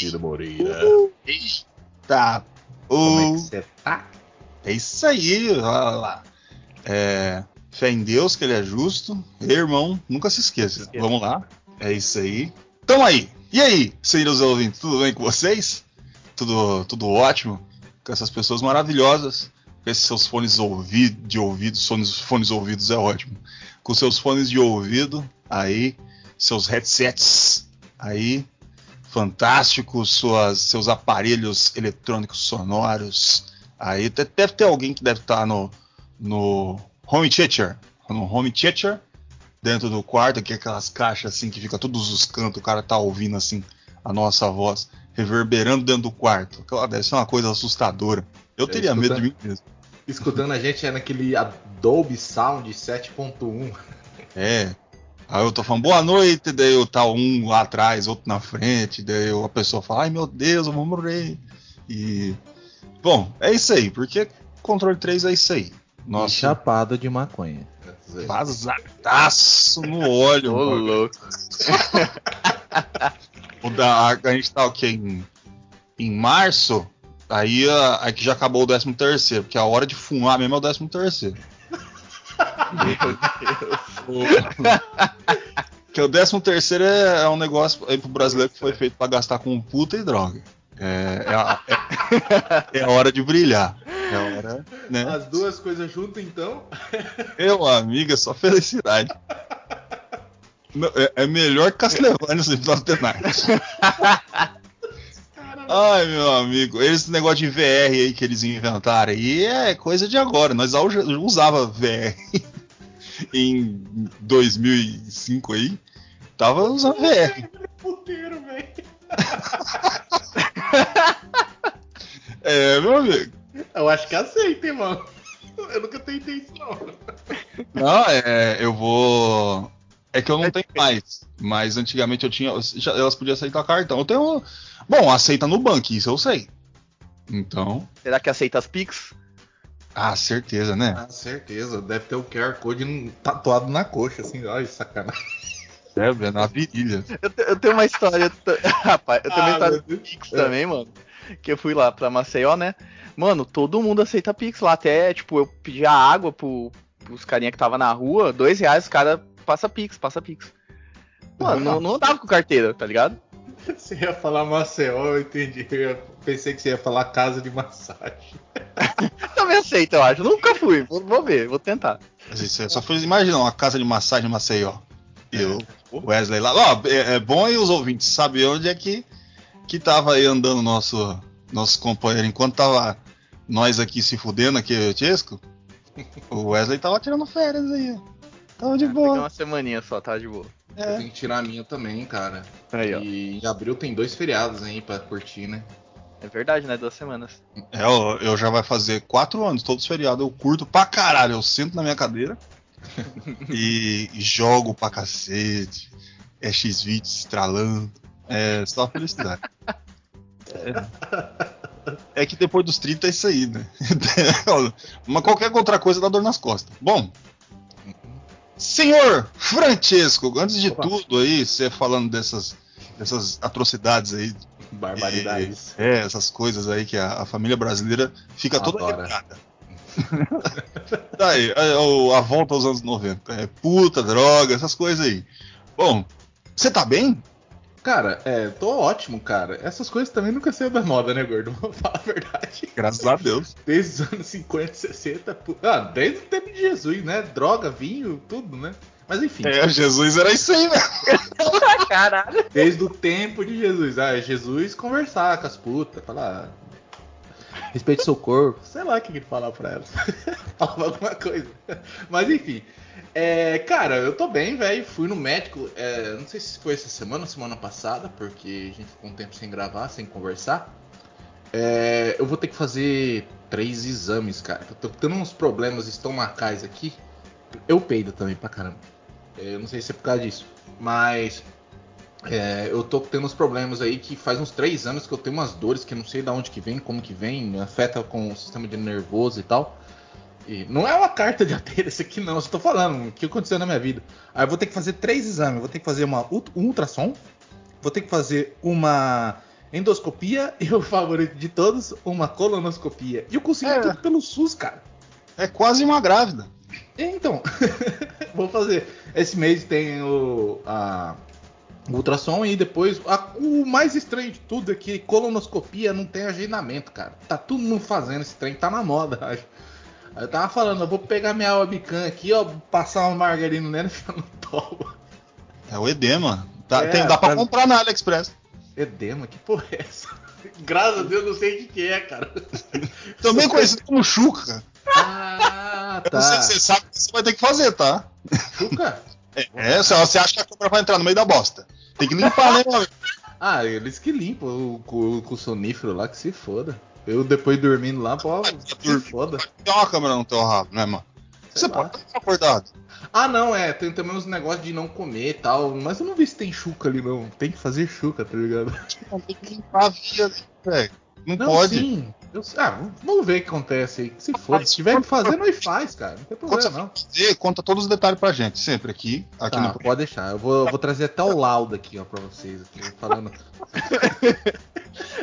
Ciro Moreira. Tá. Como é O... que você tá? É isso aí, olha lá. É... Fé em Deus, que ele é justo. Ei, irmão, nunca se esqueça. Vamos lá. É isso aí. Tamo aí. E aí, senhores ouvintes, tudo bem com vocês? Tudo, tudo ótimo? Com essas pessoas maravilhosas. Com esses seus fones ouvi de ouvido, fones, fones ouvidos é ótimo. Com seus fones de ouvido, aí, seus headsets, aí, fantásticos, suas, seus aparelhos eletrônicos sonoros. Aí de- deve ter alguém que deve estar no, no home theater, no home theater, dentro do quarto, que é aquelas caixas assim que fica todos os cantos, o cara tá ouvindo assim a nossa voz reverberando dentro do quarto. Aquela deve ser uma coisa assustadora. Eu É, teria medo de mim mesmo. Escutando a gente é naquele Adobe Sound 7.1. É. Aí eu tô falando boa noite, daí eu tá um lá atrás, outro na frente, daí eu- a pessoa fala, ai meu Deus, eu vou morrer. E. Bom, é isso aí, porque controle 3 é isso aí. E Nossa, chapado de maconha. vazadaço no óleo. Ô, mano. louco. O da, a gente tá o quê? Em, em março, aí, a- aí que já acabou o 13 terceiro, porque a hora de fumar mesmo é o 13 terceiro. Que o 13 terceiro é, é um negócio aí pro brasileiro que foi feito pra gastar com puta e droga. É, é, a, é- é a hora de brilhar. É a hora, né? As duas coisas juntas, então. Meu amigo, é só felicidade. É, é melhor que Castlevania sem Tenaz. Ai, meu amigo, esse negócio de VR aí que eles inventaram aí é coisa de agora. Nós já usava VR em 2005 aí. Tava usando VR. Puteiro, velho. É, meu amigo. Eu acho que aceita, hein, mano. Eu nunca tentei isso, não. Não, é, eu vou. É que eu não tenho mais. Mas antigamente eu tinha. já- Elas podiam aceitar cartão. Eu tenho. Bom, aceita no banco, isso eu sei. Então. Será que aceita as Pix? Ah, certeza, né? Ah, certeza. Deve ter o QR Code tatuado na coxa, assim. Ai, sacanagem. É, na virilha. Eu, te- eu tenho uma história. Rapaz, eu tenho uma Ah, história de Deus. Pix também, mano. Que eu fui lá pra Maceió, né? Mano, todo mundo aceita Pix lá. Até, tipo, eu pedi a água pro, pros carinha que tava na rua, dois reais, os cara passa Pix, passa Pix. Mano, não, não andava com carteira, tá ligado? Você ia falar Maceió, eu entendi. Eu pensei que você ia falar casa de massagem. Também aceita, eu acho. Nunca fui. Vou, vou ver, vou tentar. Mas isso é só foi imaginar uma casa de massagem em Maceió. E o Wesley lá. Ó, é, é bom aí os ouvintes saber onde é que, que tava aí andando nosso, nosso companheiro. Enquanto tava nós aqui se fudendo aqui, o Chesco, o Wesley tava tirando férias aí. ó. Tava de Peguei boa. uma semaninha só, tá de boa. Eu É. tenho que tirar a minha também, cara. Aí, ó. E em abril tem dois feriados aí pra curtir, né? É verdade, né? Duas semanas. É, eu, eu já vai fazer quatro anos, todos os feriados. Eu curto pra caralho. Eu sento na minha cadeira e jogo pra cacete. É X-Vídeos estralando. É só felicidade. É. É que depois dos 30 é isso aí, né? Mas qualquer outra coisa dá dor nas costas. Bom, senhor Francesco, antes de Opa. tudo aí, você falando dessas, dessas atrocidades aí Barbaridades. é, essas coisas aí que a, a família brasileira fica toda quebrada. É, o- a volta aos anos 90. É puta, droga, essas coisas aí. Bom, você tá bem? Cara, é, tô ótimo, cara. Essas coisas também nunca saíram da moda, né, gordo? Vamos falar a verdade. Graças a Deus. Desde os anos 50, 60, pu- ah, desde o tempo de Jesus, né? Droga, vinho, tudo, né? Mas enfim, É, Jesus era isso aí, né? Caralho. desde o tempo de Jesus. Ah, Jesus conversar com as putas, falar. Respeite seu corpo. Sei lá o que ele falava pra elas. falava alguma coisa. Mas enfim. É, cara, eu tô bem, velho. Fui no médico. é, não sei se foi essa semana ou semana passada, porque a gente ficou um tempo sem gravar, sem conversar. É, eu vou ter que fazer três exames, cara. Eu tô tendo uns problemas estomacais aqui. Eu peido também pra caramba. É, eu não sei se é por causa disso. Mas é, eu tô tendo uns problemas aí que faz uns três anos que eu tenho umas dores que eu não sei de onde que vem, como que vem, afeta com o sistema de nervoso e tal. E não é uma carta de ateira isso aqui não, eu só tô falando o que aconteceu na minha vida. Aí eu vou ter que fazer três exames, vou ter que fazer uma um ultrassom, vou ter que fazer uma endoscopia e o favorito de todos, uma colonoscopia. E eu consegui É. tudo pelo SUS, cara. É quase uma grávida. Então, vou fazer. Esse mês tem o, a, ultrassom e depois. a- o mais estranho de tudo é que colonoscopia não tem agendamento, cara. Tá todo mundo fazendo esse trem, tá na moda, acho. Eu tava falando, eu vou pegar minha webcam aqui, ó, passar uma margarina nela e ficar no toba. É o edema. Tá, É, tem, dá pra pra- comprar na AliExpress. Edema, que porra é essa? Graças a Deus, eu não sei o que, que é, cara. Também conhecido como chuca. Ah, Eu não sei tá. se você sabe o que você vai ter que fazer, tá? Chuca? É, se você acha que a câmera vai entrar no meio da bosta. Tem que limpar, né, meu? Ah, eles que limpam o, o, com o sonífero lá, que se foda. Eu depois dormindo lá, pô, se foda. Tem uma câmera no teu rabo, né, mano? Você lá. pode estar acordado. Ah, não, é, tem também uns negócios de não comer e tal, mas eu não vi se tem chuca ali, não. Tem que fazer chuca, tá ligado? Tem que limpar a via, velho. Não, Não, pode. sim. Eu- ah, vamos ver o que acontece aí. Se for, se tiver que fazer, nós faz, cara. Não tem problema, não. fazer, conta todos os detalhes pra gente, sempre aqui. aqui Tá, no... pode deixar. Eu vou, eu vou trazer até o laudo aqui, ó, pra vocês. Aqui, falando.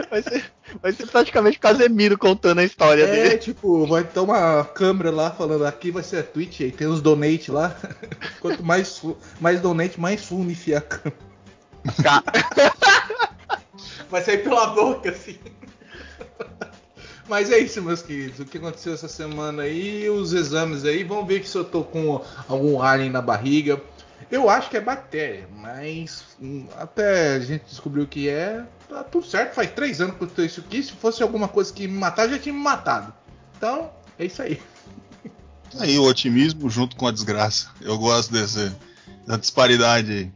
Vai ser, vai ser praticamente o Casemiro contando a história É, dele. tipo, vai ter uma câmera lá falando aqui vai ser a Twitch, aí tem os donate lá. Quanto mais, mais donate, mais enfiar a câmera. Vai sair pela boca, assim. Mas é isso, meus queridos. O que aconteceu essa semana aí, os exames aí. Vamos ver se eu tô com algum alien na barriga. Eu acho que é bactéria, mas hum, até a gente descobriu o que é, tá tudo certo. Faz três anos que eu tô isso aqui. Se fosse alguma coisa que me matar, já tinha me matado. Então, é isso aí. Aí o otimismo junto com a desgraça. Eu gosto desse, da disparidade aí.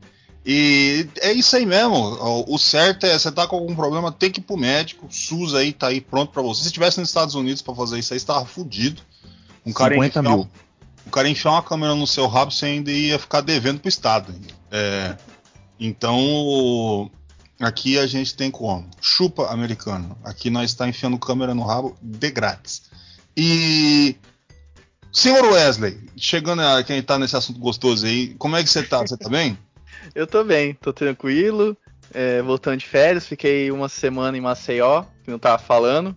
E é isso aí mesmo. O- certo é você tá com algum problema, tem que ir pro médico. SUS aí tá aí pronto pra você. Se estivesse nos Estados Unidos pra fazer isso aí, você tava fudido. Um cara, ia 50 enfiar, mil. um cara ia enfiar uma câmera no seu rabo, você ainda ia ficar devendo pro Estado. É, então, aqui a gente tem como? Chupa americano. Aqui nós está enfiando câmera no rabo de grátis. E Senhor Wesley, chegando a quem tá nesse assunto gostoso aí, como é que você tá? Você tá bem? Eu tô bem, tô tranquilo. é, voltando de férias, fiquei uma semana em Maceió, que não tava falando.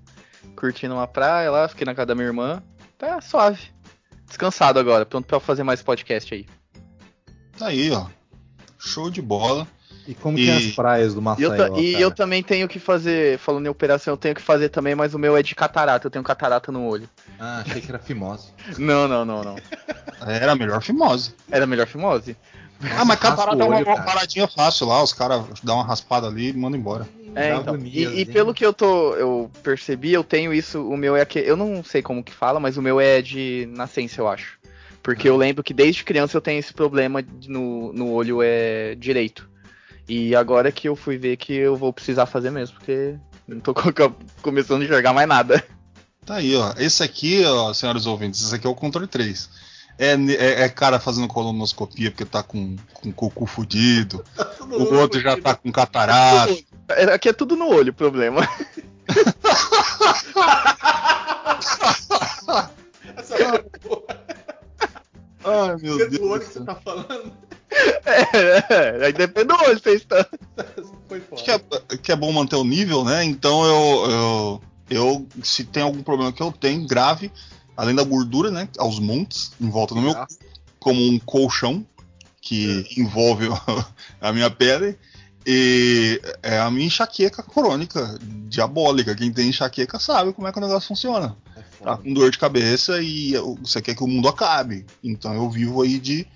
Curtindo uma praia lá, fiquei na casa da minha irmã. Tá suave. Descansado agora, pronto pra fazer mais podcast aí. Tá aí, ó. Show de bola. E como E- que é as praias do E, Maceió, eu, ta- e eu também tenho que fazer, falando em operação, eu tenho que fazer também, mas o meu é de catarata, eu tenho catarata no olho. Ah, achei que era fimose. Não, não, não, não. Era a melhor fimose. Era melhor fimose? Ah, mas catarata o é uma, cara. paradinha fácil lá, os caras dão uma raspada ali e mandam embora. É, então. agonia, E, e pelo que eu tô, eu percebi, eu tenho isso, o meu é que eu não sei como que fala, mas o meu é de nascença, eu acho. Porque eu lembro que desde criança eu tenho esse problema no, no olho é direito. E agora que eu fui ver que eu vou precisar fazer mesmo, porque não tô co- começando a enxergar mais nada. Tá aí, ó. Esse aqui, ó, senhores ouvintes, esse aqui é o controle 3. É, é, é cara fazendo colonoscopia porque tá com, com o cu fudido. O outro já tá com catarata. É, Aqui é tudo no olho o problema. Essa porra Ai, meu do Deus. olho do que céu. você tá falando É, é, aí depende do olho, vocês estão. foi foda. Acho que é, que é bom manter o nível, né? Então eu, eu, eu, se tem algum problema que eu tenho, grave, além da gordura, né? Aos montes, em volta do meu Ah, como um colchão que envolve a minha pele. E é a minha enxaqueca crônica, diabólica. Quem tem enxaqueca sabe como é que o negócio funciona. é Tá com dor de cabeça e você quer que o mundo acabe. Então eu vivo aí de,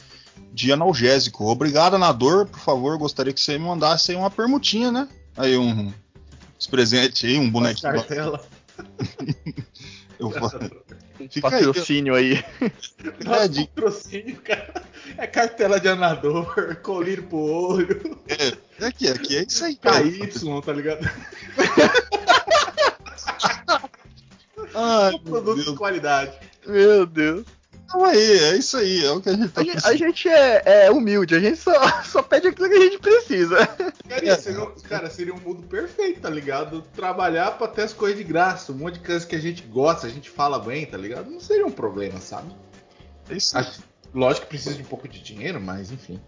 de analgésico. Obrigado, na dor, por favor. Gostaria que você me mandasse aí uma permutinha, né? Aí um uns presentes aí, um bonequinho. Eu. Fica aí, Patrocínio aí. fica a Nosso dica. patrocínio, cara. É cartela de anador, colírio pro olho, É, aqui, aqui é isso aí, cara. KY, tá ligado? Ai, meu Produto de qualidade. Meu Deus. Calma aí, é isso aí, é o que a gente tá A gente, a gente é, é humilde, a gente só, só pede aquilo que a gente precisa. Cara, seria, um- cara, seria um mundo perfeito, tá ligado? Trabalhar pra ter as coisas de graça, um monte de coisas que a gente gosta, a gente fala bem, tá ligado? Não seria um problema, sabe? É isso. Acho- lógico que precisa de um pouco de dinheiro, mas enfim.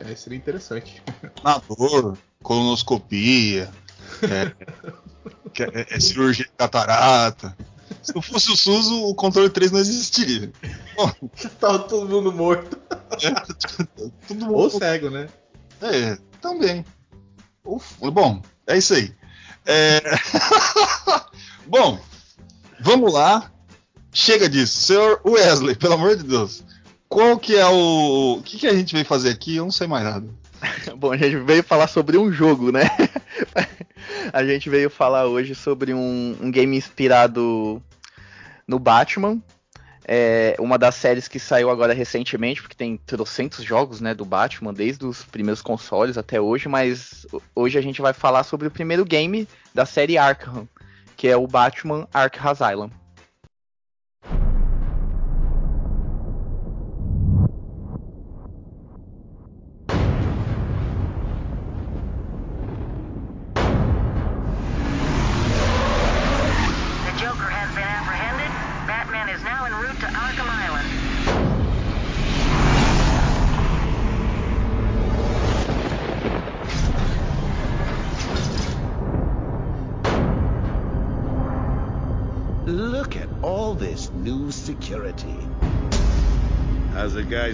É, seria interessante. Nadador, colonoscopia, é, que é- é cirurgia de catarata. Se não fosse o SUS, o controle 3 não existiria. Tava todo mundo morto. Todo Ou mundo. cego, né? É, também. Uf, bom, é isso aí. É... bom, vamos lá. Chega disso. Senhor Wesley, pelo amor de Deus. Qual que é o. O que, que a gente veio fazer aqui? Eu não sei mais nada. Bom, a gente veio falar sobre um jogo, né? A gente veio falar hoje sobre um, um game inspirado no Batman. É uma das séries que saiu agora recentemente, porque tem trocentos jogos, né, do Batman, desde os primeiros consoles até hoje, mas hoje a gente vai falar sobre o primeiro game da série Arkham, que é o Batman Arkham Asylum.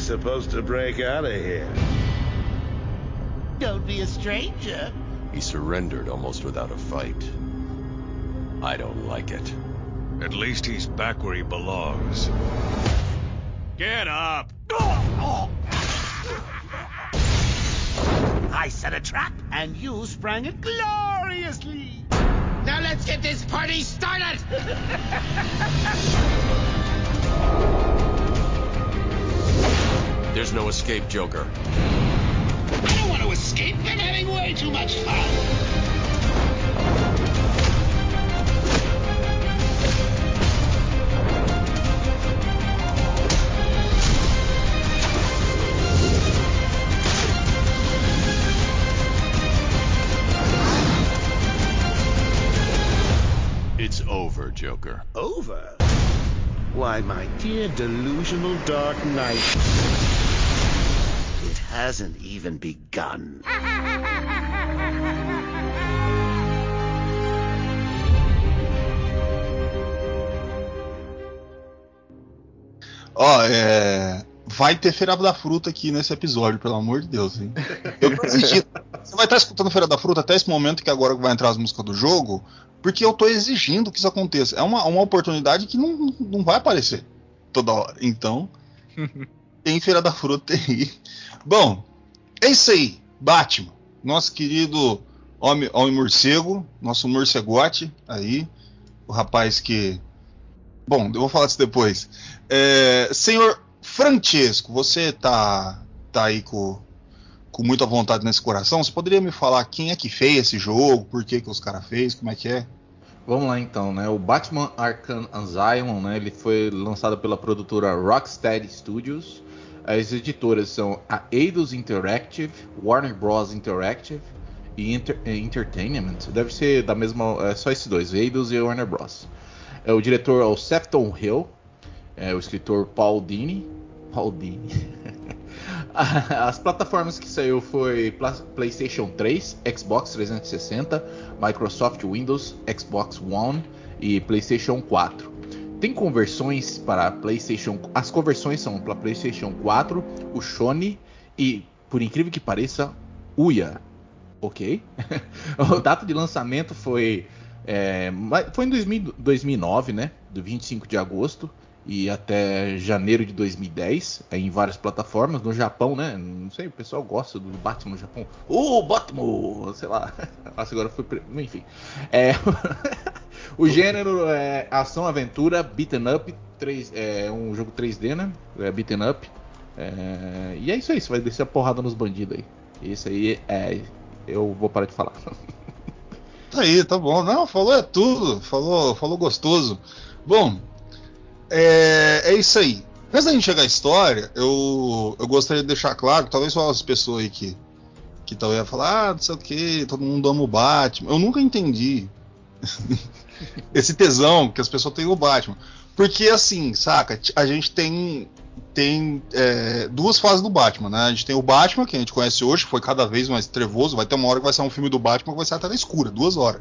Supposed to break out of here? Don't be a stranger. He surrendered almost without a fight. I don't like it. At least he's back where he belongs. Get up! I set a trap, and you sprang it gloriously. Now let's get this party started. There's no escape, Joker. I don't want to escape. I'm having way too much fun. It's over, Joker. Over? Why, my dear delusional Dark Knight. Hasn't even begun. Ó, é. Vai ter Feira da Fruta aqui nesse episódio, pelo amor de Deus, hein? Eu tô exigindo. Você vai estar escutando Feira da Fruta até esse momento que agora vai entrar as músicas do jogo, porque eu tô exigindo que isso aconteça. É uma, uma oportunidade que não, não vai aparecer toda hora. Então, tem Feira da Fruta aí. Bom, é isso aí. Batman, nosso querido homem, homem morcego, nosso morcegote aí, o rapaz que. Bom, eu vou falar disso depois. É, senhor Francesco, você tá, tá aí com, com muita vontade nesse coração. Você poderia me falar quem é que fez esse jogo, por que, que os caras fez, como é que é? Vamos lá então, né? O Batman Arkham Asylum, né? Ele foi lançado pela produtora Rocksteady Studios. As editoras são a Eidos Interactive, Warner Bros. Interactive e Enter Entertainment. Deve ser da mesma, é só esses dois, Eidos e Warner Bros. É, o diretor é o Sefton Hill, é o escritor Paul Dini. Paul Dini. As plataformas que saiu foi Pla- PlayStation 3, Xbox 360, Microsoft Windows, Xbox One e PlayStation 4. Tem conversões para PlayStation. As conversões são para PlayStation 4, o Sony e, por incrível que pareça, Uia. Ok? a data de lançamento foi é, foi em 2000 2009, né? Do 25 de agosto e até janeiro de 2010, é, em várias plataformas. No Japão, né? Não sei, o pessoal gosta do Batman no Japão. Ô, Batman! Sei lá. Nossa, agora foi. Enfim. É, O gênero é ação, aventura, beaten up, 3, é um jogo 3D, né? É beaten up. É, e é isso aí, você vai descer a porrada nos bandidos aí. Isso aí é. Eu vou parar de falar. Tá aí, tá bom. Não, falou é tudo. Falou, falou gostoso. Bom, é, é isso aí. Antes da gente chegar à história, eu, eu gostaria de deixar claro, talvez só as pessoas aí que, que talvez ia falar, ah, não sei o que, todo mundo ama o Batman. Eu nunca entendi esse tesão que as pessoas têm no Batman. Porque assim, saca, a gente tem tem é, duas fases do Batman, né? A gente tem o Batman, que a gente conhece hoje, que foi cada vez mais trevoso. Vai ter uma hora que vai ser um filme do Batman que vai ser até na escura, duas horas.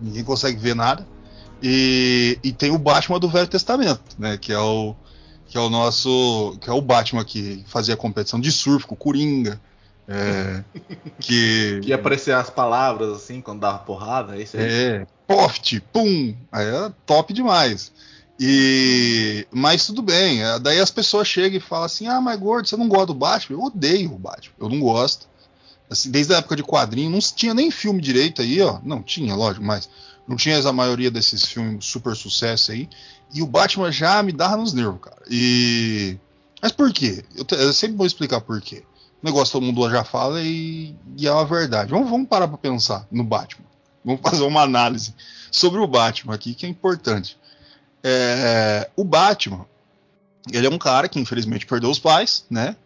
Ninguém consegue ver nada. E, e tem o Batman do Velho Testamento, né? Que é o que é o nosso, que é o Batman que fazia competição de surf com o Coringa. É, que Que ia aparecer as palavras assim quando dava porrada, isso aí. é, poft, pum, aí é top demais. E mas tudo bem, é, daí as pessoas chegam e falam assim: "Ah, mas gordo, você não gosta do Batman?" Eu odeio o Batman. Eu não gosto. Assim, desde a época de quadrinho, não tinha nem filme direito aí, ó. Não tinha, lógico, mas não tinha a maioria desses filmes super sucesso aí. E o Batman já me dava nos nervos, cara. E mas por quê? Eu, eu sempre vou explicar por quê. O negócio todo mundo já fala e, e é uma verdade. Vamos, vamos parar pra pensar no Batman. Vamos fazer uma análise sobre o Batman aqui, que é importante. É, o Batman, ele é um cara que infelizmente perdeu os pais, né?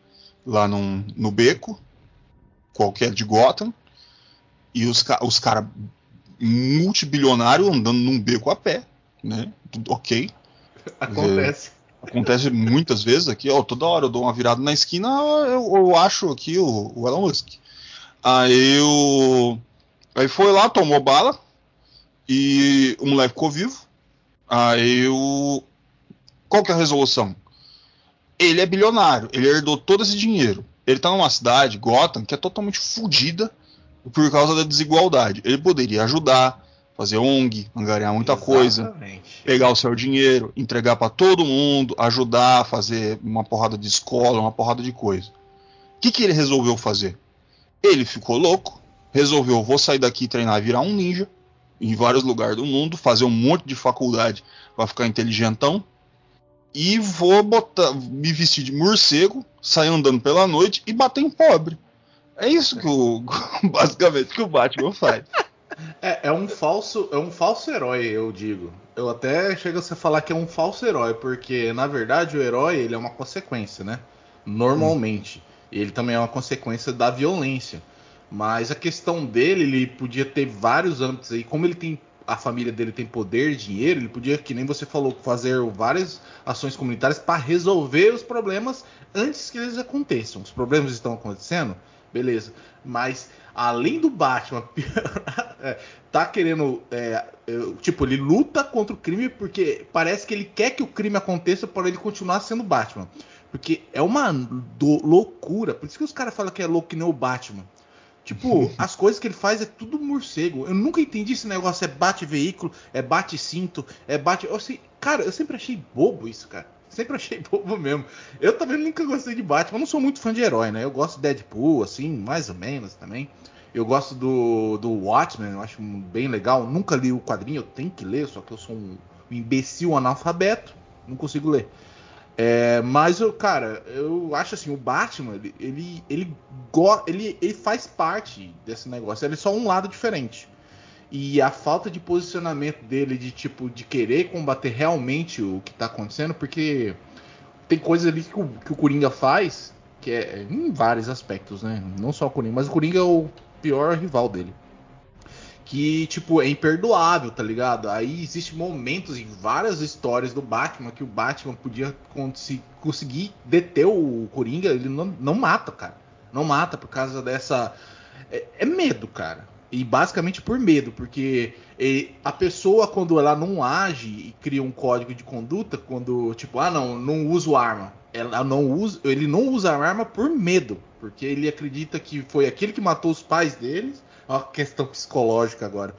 Lá num, no beco, qualquer de Gotham. E os, os caras multibilionários andando num beco a pé, né? Tudo ok. Acontece. Acontece muitas vezes aqui, ó, toda hora eu dou uma virada na esquina, eu, eu acho aqui o, o Elon Musk. Aí eu. Aí foi lá, tomou bala, e o moleque ficou vivo. Aí eu. Qual que é a resolução? Ele é bilionário, ele herdou todo esse dinheiro. Ele tá numa cidade, Gotham, que é totalmente fodida por causa da desigualdade. Ele poderia ajudar, fazer ONG, angariar muita coisa Exatamente. pegar o seu dinheiro, entregar para todo mundo, ajudar a fazer uma porrada de escola, uma porrada de coisa. O que, que ele resolveu fazer? Ele ficou louco, resolveu, vou sair daqui e treinar, virar um ninja em vários lugares do mundo, fazer um monte de faculdade para ficar inteligentão e vou botar, me vestir de morcego, sair andando pela noite e bater em pobre. É isso que o basicamente que o Batman faz. É, é um falso, é um falso herói, eu digo. Eu até chego a você falar que é um falso herói, porque na verdade o herói ele é uma consequência, né? Normalmente. Ele também é uma consequência da violência. Mas a questão dele, ele podia ter vários âmbitos aí, como ele tem a família dele tem poder, dinheiro, ele podia, que nem você falou, fazer várias ações comunitárias para resolver os problemas antes que eles aconteçam. Os problemas estão acontecendo, beleza. Mas além do Batman é, tá querendo. é, tipo, ele luta contra o crime porque parece que ele quer que o crime aconteça para ele continuar sendo Batman. Porque é uma do- loucura. Por isso que os caras falam que é louco que nem o Batman. Tipo, as coisas que ele faz é tudo morcego. Eu nunca entendi esse negócio. É bate-veículo, é bate-cinto, é bate. Eu cara, eu sempre achei bobo isso, cara. Sempre achei bobo mesmo. Eu também nunca gostei de Batman. Eu não sou muito fã de herói, né? Eu gosto de Deadpool, assim, mais ou menos também. Eu gosto do, do Watchmen, eu acho bem legal. Nunca li o quadrinho, eu tenho que ler, só que eu sou um imbecil analfabeto. Não consigo ler. É, mas eu, cara, eu acho assim, o Batman, ele, ele, ele, ele, ele faz parte desse negócio. Ele é só um lado diferente. E a falta de posicionamento dele, de tipo, de querer combater realmente o que tá acontecendo, porque tem coisas ali que o, que o Coringa faz, que é em vários aspectos, né? Não só o Coringa, mas o Coringa é o pior rival dele. Que, tipo, é imperdoável, tá ligado? Aí existem momentos em várias histórias do Batman que o Batman podia consi- conseguir deter o Coringa, ele não, não mata, cara. Não mata por causa dessa. É, é medo, cara. E basicamente por medo, porque e, a pessoa, quando ela não age e cria um código de conduta, quando, tipo, ah, não, não uso arma. Ela não usa, ele não usa a arma por medo, porque ele acredita que foi aquele que matou os pais deles. É uma questão psicológica agora.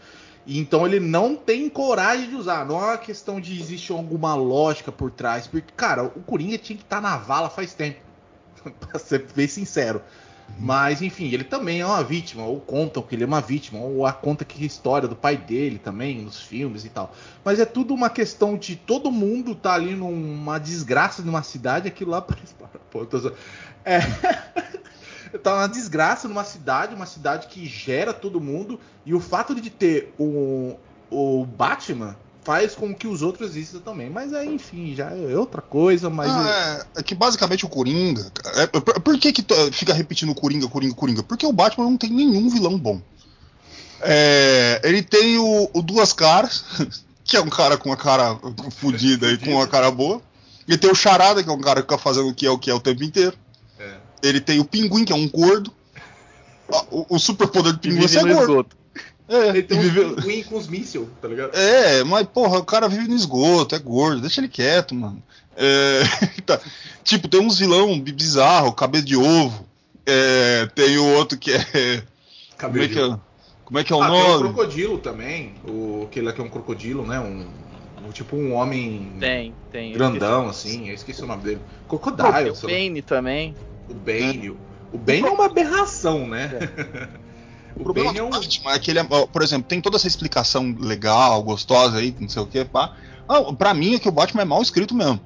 Então ele não tem coragem de usar. Não é uma questão de existe alguma lógica por trás. Porque, cara, o Coringa tinha que estar na vala faz tempo. pra ser bem sincero. Mas, enfim, ele também é uma vítima, ou contam que ele é uma vítima, ou a conta que a história do pai dele também, nos filmes e tal. Mas é tudo uma questão de todo mundo tá ali numa desgraça numa cidade, aquilo lá parece. Pô, tô É. tá uma desgraça numa cidade, uma cidade que gera todo mundo, e o fato de ter o, o Batman faz com que os outros existam também. Mas é, enfim, já é outra coisa, mas. Ah, é, é que basicamente o Coringa. é- por, por que, que fica repetindo Coringa, Coringa, Coringa? Porque o Batman não tem nenhum vilão bom. É, ele tem o, o Duas Caras, que é um cara com a cara fodida e com uma cara boa. Ele tem o Charada, que é um cara que fica fazendo o que é o que é o tempo inteiro. Ele tem o Pinguim, que é um gordo. Ah, O, o superpoder do Que Pinguim é ser gordo. esgoto. É, Ele tem um vive- pinguim com os mísseis, tá ligado? é, mas porra, o cara vive no esgoto, é gordo, deixa ele quieto, mano. É, tá. Tipo, tem uns vilão bi- bizarro, cabeça de ovo. É, tem o outro que é. Como é que é, como é, que é o Ah, tem o nome? crocodilo também. O, aquele aqui é um crocodilo, né? Um, um- tipo um homem Tem, tem. grandão, assim. Eu esqueci o nome dele. Pô, tem Crocodile, o. Bane também. O Bane. O Bane é uma aberração, né? O o problema Bane é um. Batman é que ele é, por exemplo, tem toda essa explicação legal, gostosa aí, não sei o que, pá. Ah, pra mim é que o Batman é mal escrito mesmo.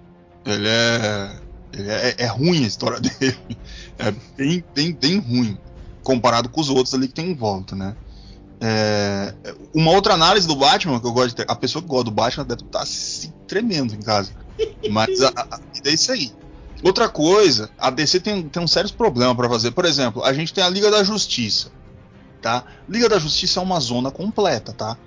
Ele é. Ele é, é ruim a história dele. É bem, bem, bem ruim. Comparado com os outros ali que tem em volta, né? É, uma outra análise do Batman que eu gosto de ter. A pessoa que gosta do Batman deve estar se tremendo em casa. Mas a, a, é isso aí. Outra coisa, a DC tem, tem uns sérios problemas pra fazer. Por exemplo, a gente tem a Liga da Justiça tá? Liga da Justiça é uma zona completa, tá?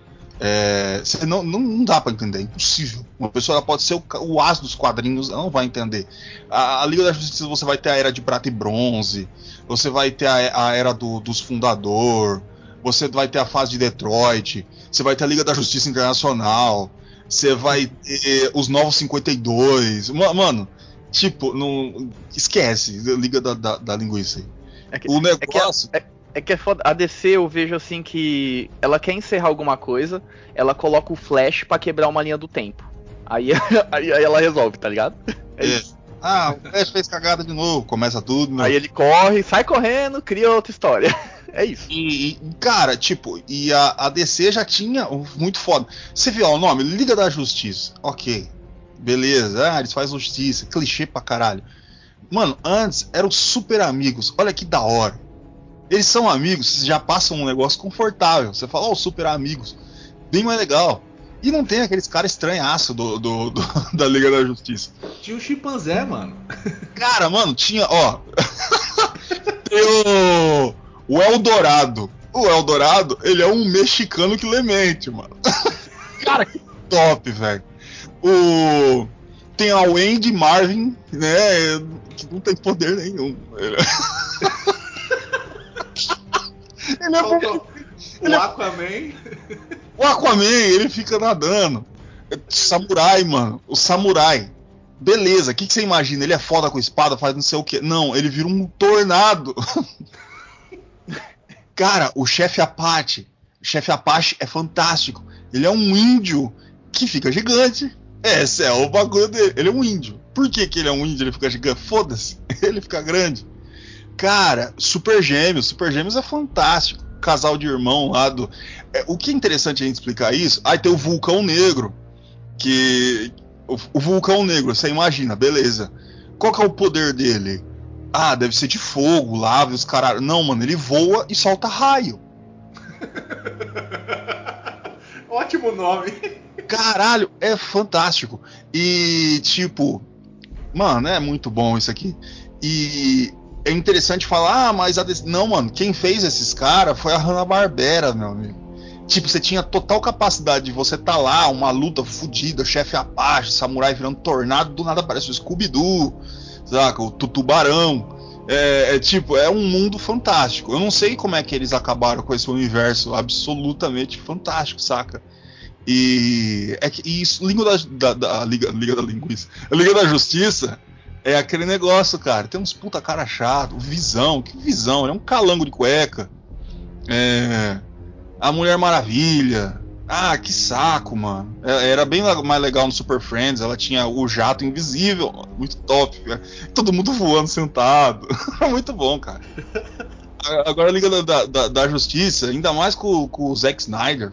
É, não, não, não dá pra entender, é impossível. Uma pessoa pode ser o, o as dos quadrinhos, ela não vai entender. A, a Liga da Justiça você vai ter a era de prata e bronze, você vai ter a, a era do- dos fundador, você vai ter a fase de Detroit, você vai ter a Liga da Justiça Internacional, você vai ter os Novos 52. Ma- Mano, tipo, não, esquece, Liga da, da, da Linguiça aí. É que- O que a- negócio. É que é foda. A DC eu vejo assim que ela quer encerrar alguma coisa, ela coloca o Flash pra quebrar uma linha do tempo. Aí, aí, aí ela resolve, tá ligado? É É. isso. Ah, o Flash fez cagada de novo, começa tudo. Né? Aí ele corre, sai correndo, cria outra história. É isso. E, e, cara, tipo, e a, a DC já tinha muito foda. Você viu ó, o nome? Liga da Justiça. Ok. Beleza. Ah, eles fazem justiça. Clichê pra caralho. Mano, antes eram super amigos. Olha que da hora. Eles são amigos, já passam um negócio confortável. Você fala, ó, super amigos. Bem mais legal. E não tem aqueles caras estranhaço do, do- do- da Liga da Justiça. Tinha o chimpanzé, mano. Cara, mano, tinha, ó. tem o. O Eldorado. O Eldorado, ele é um mexicano que lemente, mano. Cara, que top, velho. O. Tem a Wendy Marvin, né? Que não tem poder nenhum. Ele é Faltou Ele O é- Aquaman. o Aquaman, ele fica nadando. É Samurai, mano. O samurai. Beleza, o que, que você imagina? Ele é foda com espada, faz não sei o que. Não, ele vira um tornado. Cara, o chefe Apache. O chefe Apache é fantástico. Ele é um índio que fica gigante. Esse é o bagulho dele. Ele é um índio. Por que, que ele é um índio? Ele fica gigante? Foda-se. Ele fica grande. Cara, Super Gêmeos. Super Gêmeos é fantástico. Casal de irmão lá do. É, o que é interessante a gente explicar isso? Aí tem o Vulcão Negro. Que. O, o Vulcão Negro, você imagina, beleza. Qual que é o poder dele? Ah, deve ser de fogo, lava os caras. Não, mano, ele voa e solta raio. Ótimo nome. Caralho, é fantástico. E, tipo, mano, é muito bom isso aqui. E é interessante falar, ah, mas a. Não, mano, quem fez esses caras foi a Hanna-Barbera, meu amigo. Tipo, você tinha total capacidade de você tá lá, uma luta fodida, chefe Apache, samurai virando tornado, do nada aparece o Scooby-Doo, saca? O Tutubarão. É, é tipo, é um mundo fantástico. Eu não sei como é que eles acabaram com esse universo absolutamente fantástico, saca? E é que e isso, língua da, da, da Liga, Liga da Linguiça, a Liga da Justiça é aquele negócio, cara. Tem uns puta cara chato, visão, que visão, ele é um calango de cueca. É, a Mulher Maravilha, Ah, que saco, mano. É- Era bem mais legal no Super Friends. Ela tinha o jato invisível. Muito top, cara. Todo mundo voando sentado. Muito bom, cara. Agora a Liga da, da- da- da Justiça, ainda mais com, com o Zack Snyder.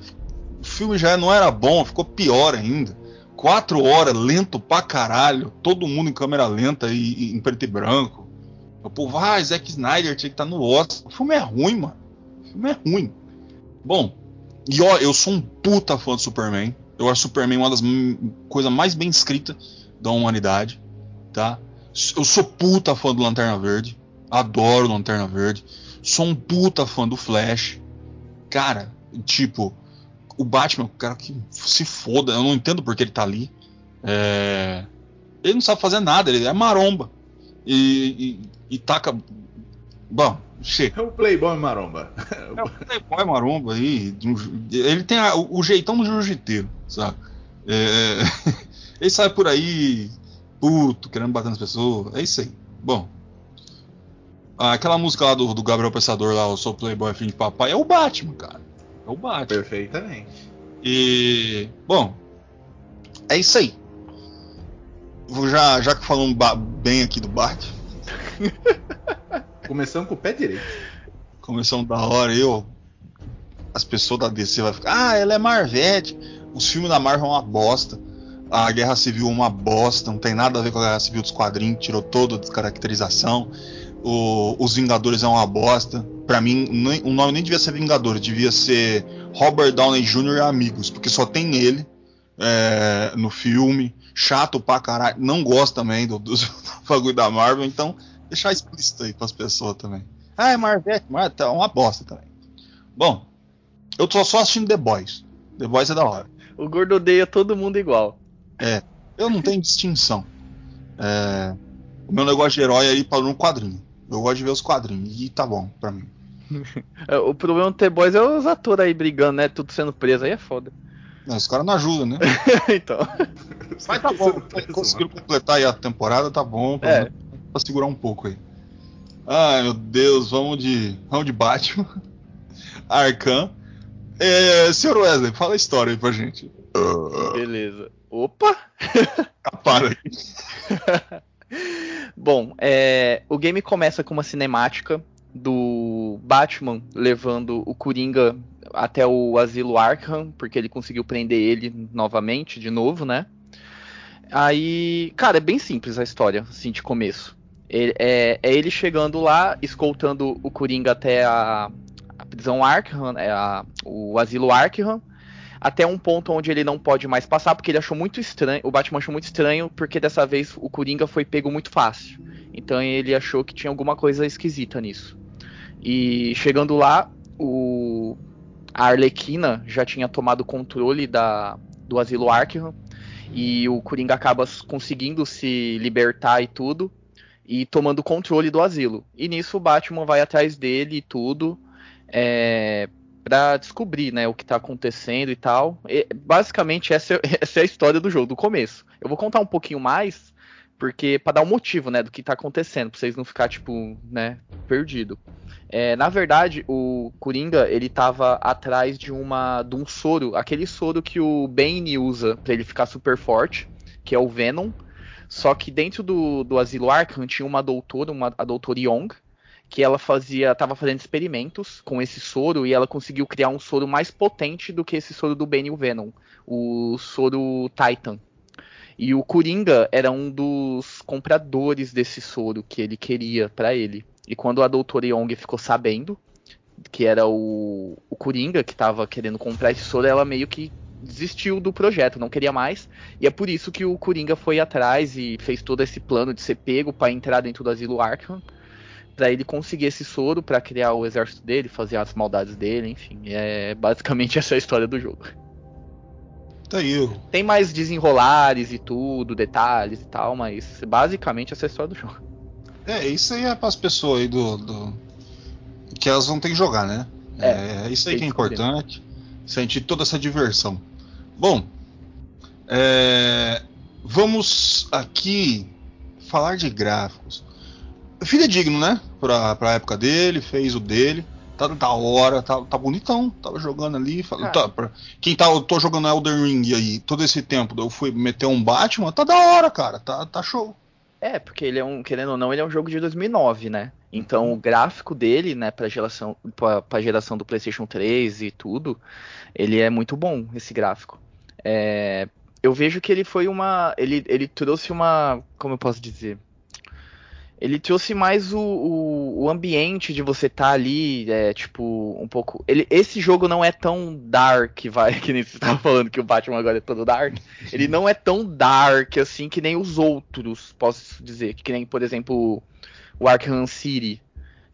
O filme já não era bom, ficou pior ainda. Quatro horas, lento pra caralho. Todo mundo em câmera lenta e, e em preto e branco. O povo, ah, Zack Snyder tinha que estar no Oscar. O filme é ruim, mano. O filme é ruim. Bom, e ó, eu sou um puta fã do Superman. Eu acho Superman uma das coisas mais bem escritas da humanidade, tá? Eu sou puta fã do Lanterna Verde. Adoro Lanterna Verde. Sou um puta fã do Flash. Cara, tipo, o Batman, o cara que se foda. Eu não entendo porque ele tá ali. É, Ele não sabe fazer nada, ele é maromba. E, e, e taca. Bom, chega. É o Playboy Maromba. É o Playboy maromba aí. ele tem a- o, o jeitão do jiu-jiteiro, sabe? É, ele sai por aí, puto, querendo bater nas pessoas. É isso aí. Bom. Aquela música lá do, do Gabriel Pensador lá, Eu Sou Playboy Filho de Papai, é o Batman, cara. É o Batman. Perfeitamente. E. Bom. É isso aí. Vou já, já que falamos bem aqui do Batman. Começando com o pé direito. Começando da hora, eu. As pessoas da DC vão ficar. Ah, ela é Marvete. Os filmes da Marvel é uma bosta. A Guerra Civil é uma bosta. Não tem nada a ver com a Guerra Civil dos quadrinhos. Tirou toda a descaracterização. O- os Vingadores é uma bosta. Pra mim, nem- o nome nem devia ser Vingadores. Devia ser Robert Downey Jr. e Amigos. Porque só tem ele é, no filme. Chato pra caralho. Não gosto também do, dos bagulho da Marvel. Então, deixar explícito aí pras pessoas também. Ah, é Marvete, mas é uma bosta também. Bom, eu tô só assistindo The Boys. The Boys é da hora. O gordo odeia todo mundo igual. Eu não tenho distinção. É, o meu negócio de herói aí parou no quadrinho. Eu gosto de ver os quadrinhos. E tá bom pra mim. É, O problema do T-Boys é os atores aí brigando, né? Tudo sendo preso, aí é foda. Não, os caras não ajudam, né? então. Mas tá bom. Conseguiram completar aí a temporada, tá bom. Pra, É. pra segurar um pouco aí. Ai, meu Deus, vamos de. Vamos de Batman. Arkham. É, senhor Wesley, fala a história aí pra gente. Beleza. Opa! Ah, para aí. Bom, é, o game começa com uma cinemática do Batman levando o Coringa até o asilo Arkham, porque ele conseguiu prender ele novamente, de novo, né? Aí, cara, é bem simples a história, assim, de começo. Ele- é, é ele chegando lá, escoltando o Coringa até a, a prisão Arkham, é a- o asilo Arkham, até um ponto onde ele não pode mais passar, porque ele achou muito estranho, o Batman achou muito estranho, porque dessa vez o Coringa foi pego muito fácil. Então ele achou que tinha alguma coisa esquisita nisso. E chegando lá, o a Arlequina já tinha tomado controle da, do asilo Arkham e o Coringa acaba conseguindo se libertar e tudo e tomando controle do asilo. E nisso o Batman vai atrás dele e tudo é, para descobrir né, o que tá acontecendo e tal. E, basicamente essa, é- essa é a história do jogo, do começo. Eu vou contar um pouquinho mais porque para dar um motivo, né, do que tá acontecendo, pra vocês não ficar tipo, né, perdido. É, na verdade, o Coringa, ele tava atrás de uma de um soro, aquele soro que o Bane usa pra ele ficar super forte, que é o Venom. Só que dentro do, do asilo Arkham tinha uma doutora, uma, a doutora Young, que ela fazia, tava fazendo experimentos com esse soro e ela conseguiu criar um soro mais potente do que esse soro do Bane e o Venom, o soro Titan. E o Coringa era um dos compradores desse soro que ele queria pra ele. E quando a doutora Young ficou sabendo que era o, o Coringa que tava querendo comprar esse soro, ela meio que desistiu do projeto, não queria mais. E é por isso que o Coringa foi atrás e fez todo esse plano de ser pego pra entrar dentro do asilo Arkham, Pra ele conseguir esse soro pra criar o exército dele, fazer as maldades dele, enfim. É basicamente essa é a história do jogo. Tá aí, Tem mais desenrolares e tudo, detalhes e tal, mas basicamente essa é a história do jogo. É, isso aí é pras pessoas aí do, do- Que elas vão ter que jogar, né? É, É, isso aí que é importante. Sentir toda essa diversão. Bom, é, vamos aqui falar de gráficos. Fidedigno, né? Pra, pra época dele, fez o dele. Tá da hora, tá, tá bonitão. Tava jogando ali. Falei, Cara. tá, pra- quem tá, eu tô jogando Elden Ring aí todo esse tempo, eu fui meter um Batman, tá da hora, cara. Tá, tá show. É, porque ele é um, querendo ou não, ele é um jogo de 2009, né? Então o gráfico dele, né, pra geração, pra, pra geração do PlayStation 3 e tudo, ele é muito bom, esse gráfico. É, eu vejo que ele foi uma. Ele, ele trouxe uma. Como eu posso dizer? Ele trouxe mais o, o, o ambiente de você estar ali, é, tipo, um pouco. Ele, esse jogo não é tão dark, vai, que nem você tava falando que o Batman agora é todo dark. Ele não é tão dark assim que nem os outros, posso dizer. Que nem, por exemplo, o Arkham City.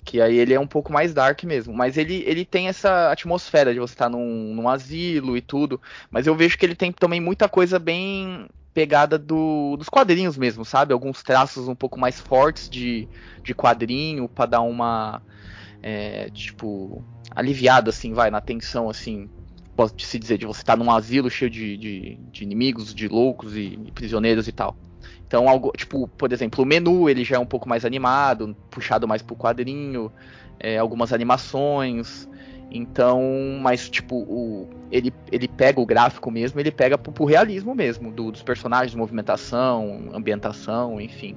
Que aí ele é um pouco mais dark mesmo. Mas ele, ele tem essa atmosfera de você estar num, num asilo e tudo. Mas eu vejo que ele tem também muita coisa bem pegada do, dos quadrinhos mesmo, sabe? Alguns traços um pouco mais fortes de, de quadrinho para dar uma. é, tipo. aliviada, assim, vai, na tensão, assim. Posso se dizer, de você estar num asilo cheio de, de, de inimigos, de loucos e, e prisioneiros e tal. Então, algo, tipo, por exemplo, o menu ele já é um pouco mais animado, puxado mais pro quadrinho, é, algumas animações. Então, mas tipo, o, ele, ele pega o gráfico mesmo, ele pega pro, pro realismo mesmo, do- dos personagens, movimentação, ambientação, enfim.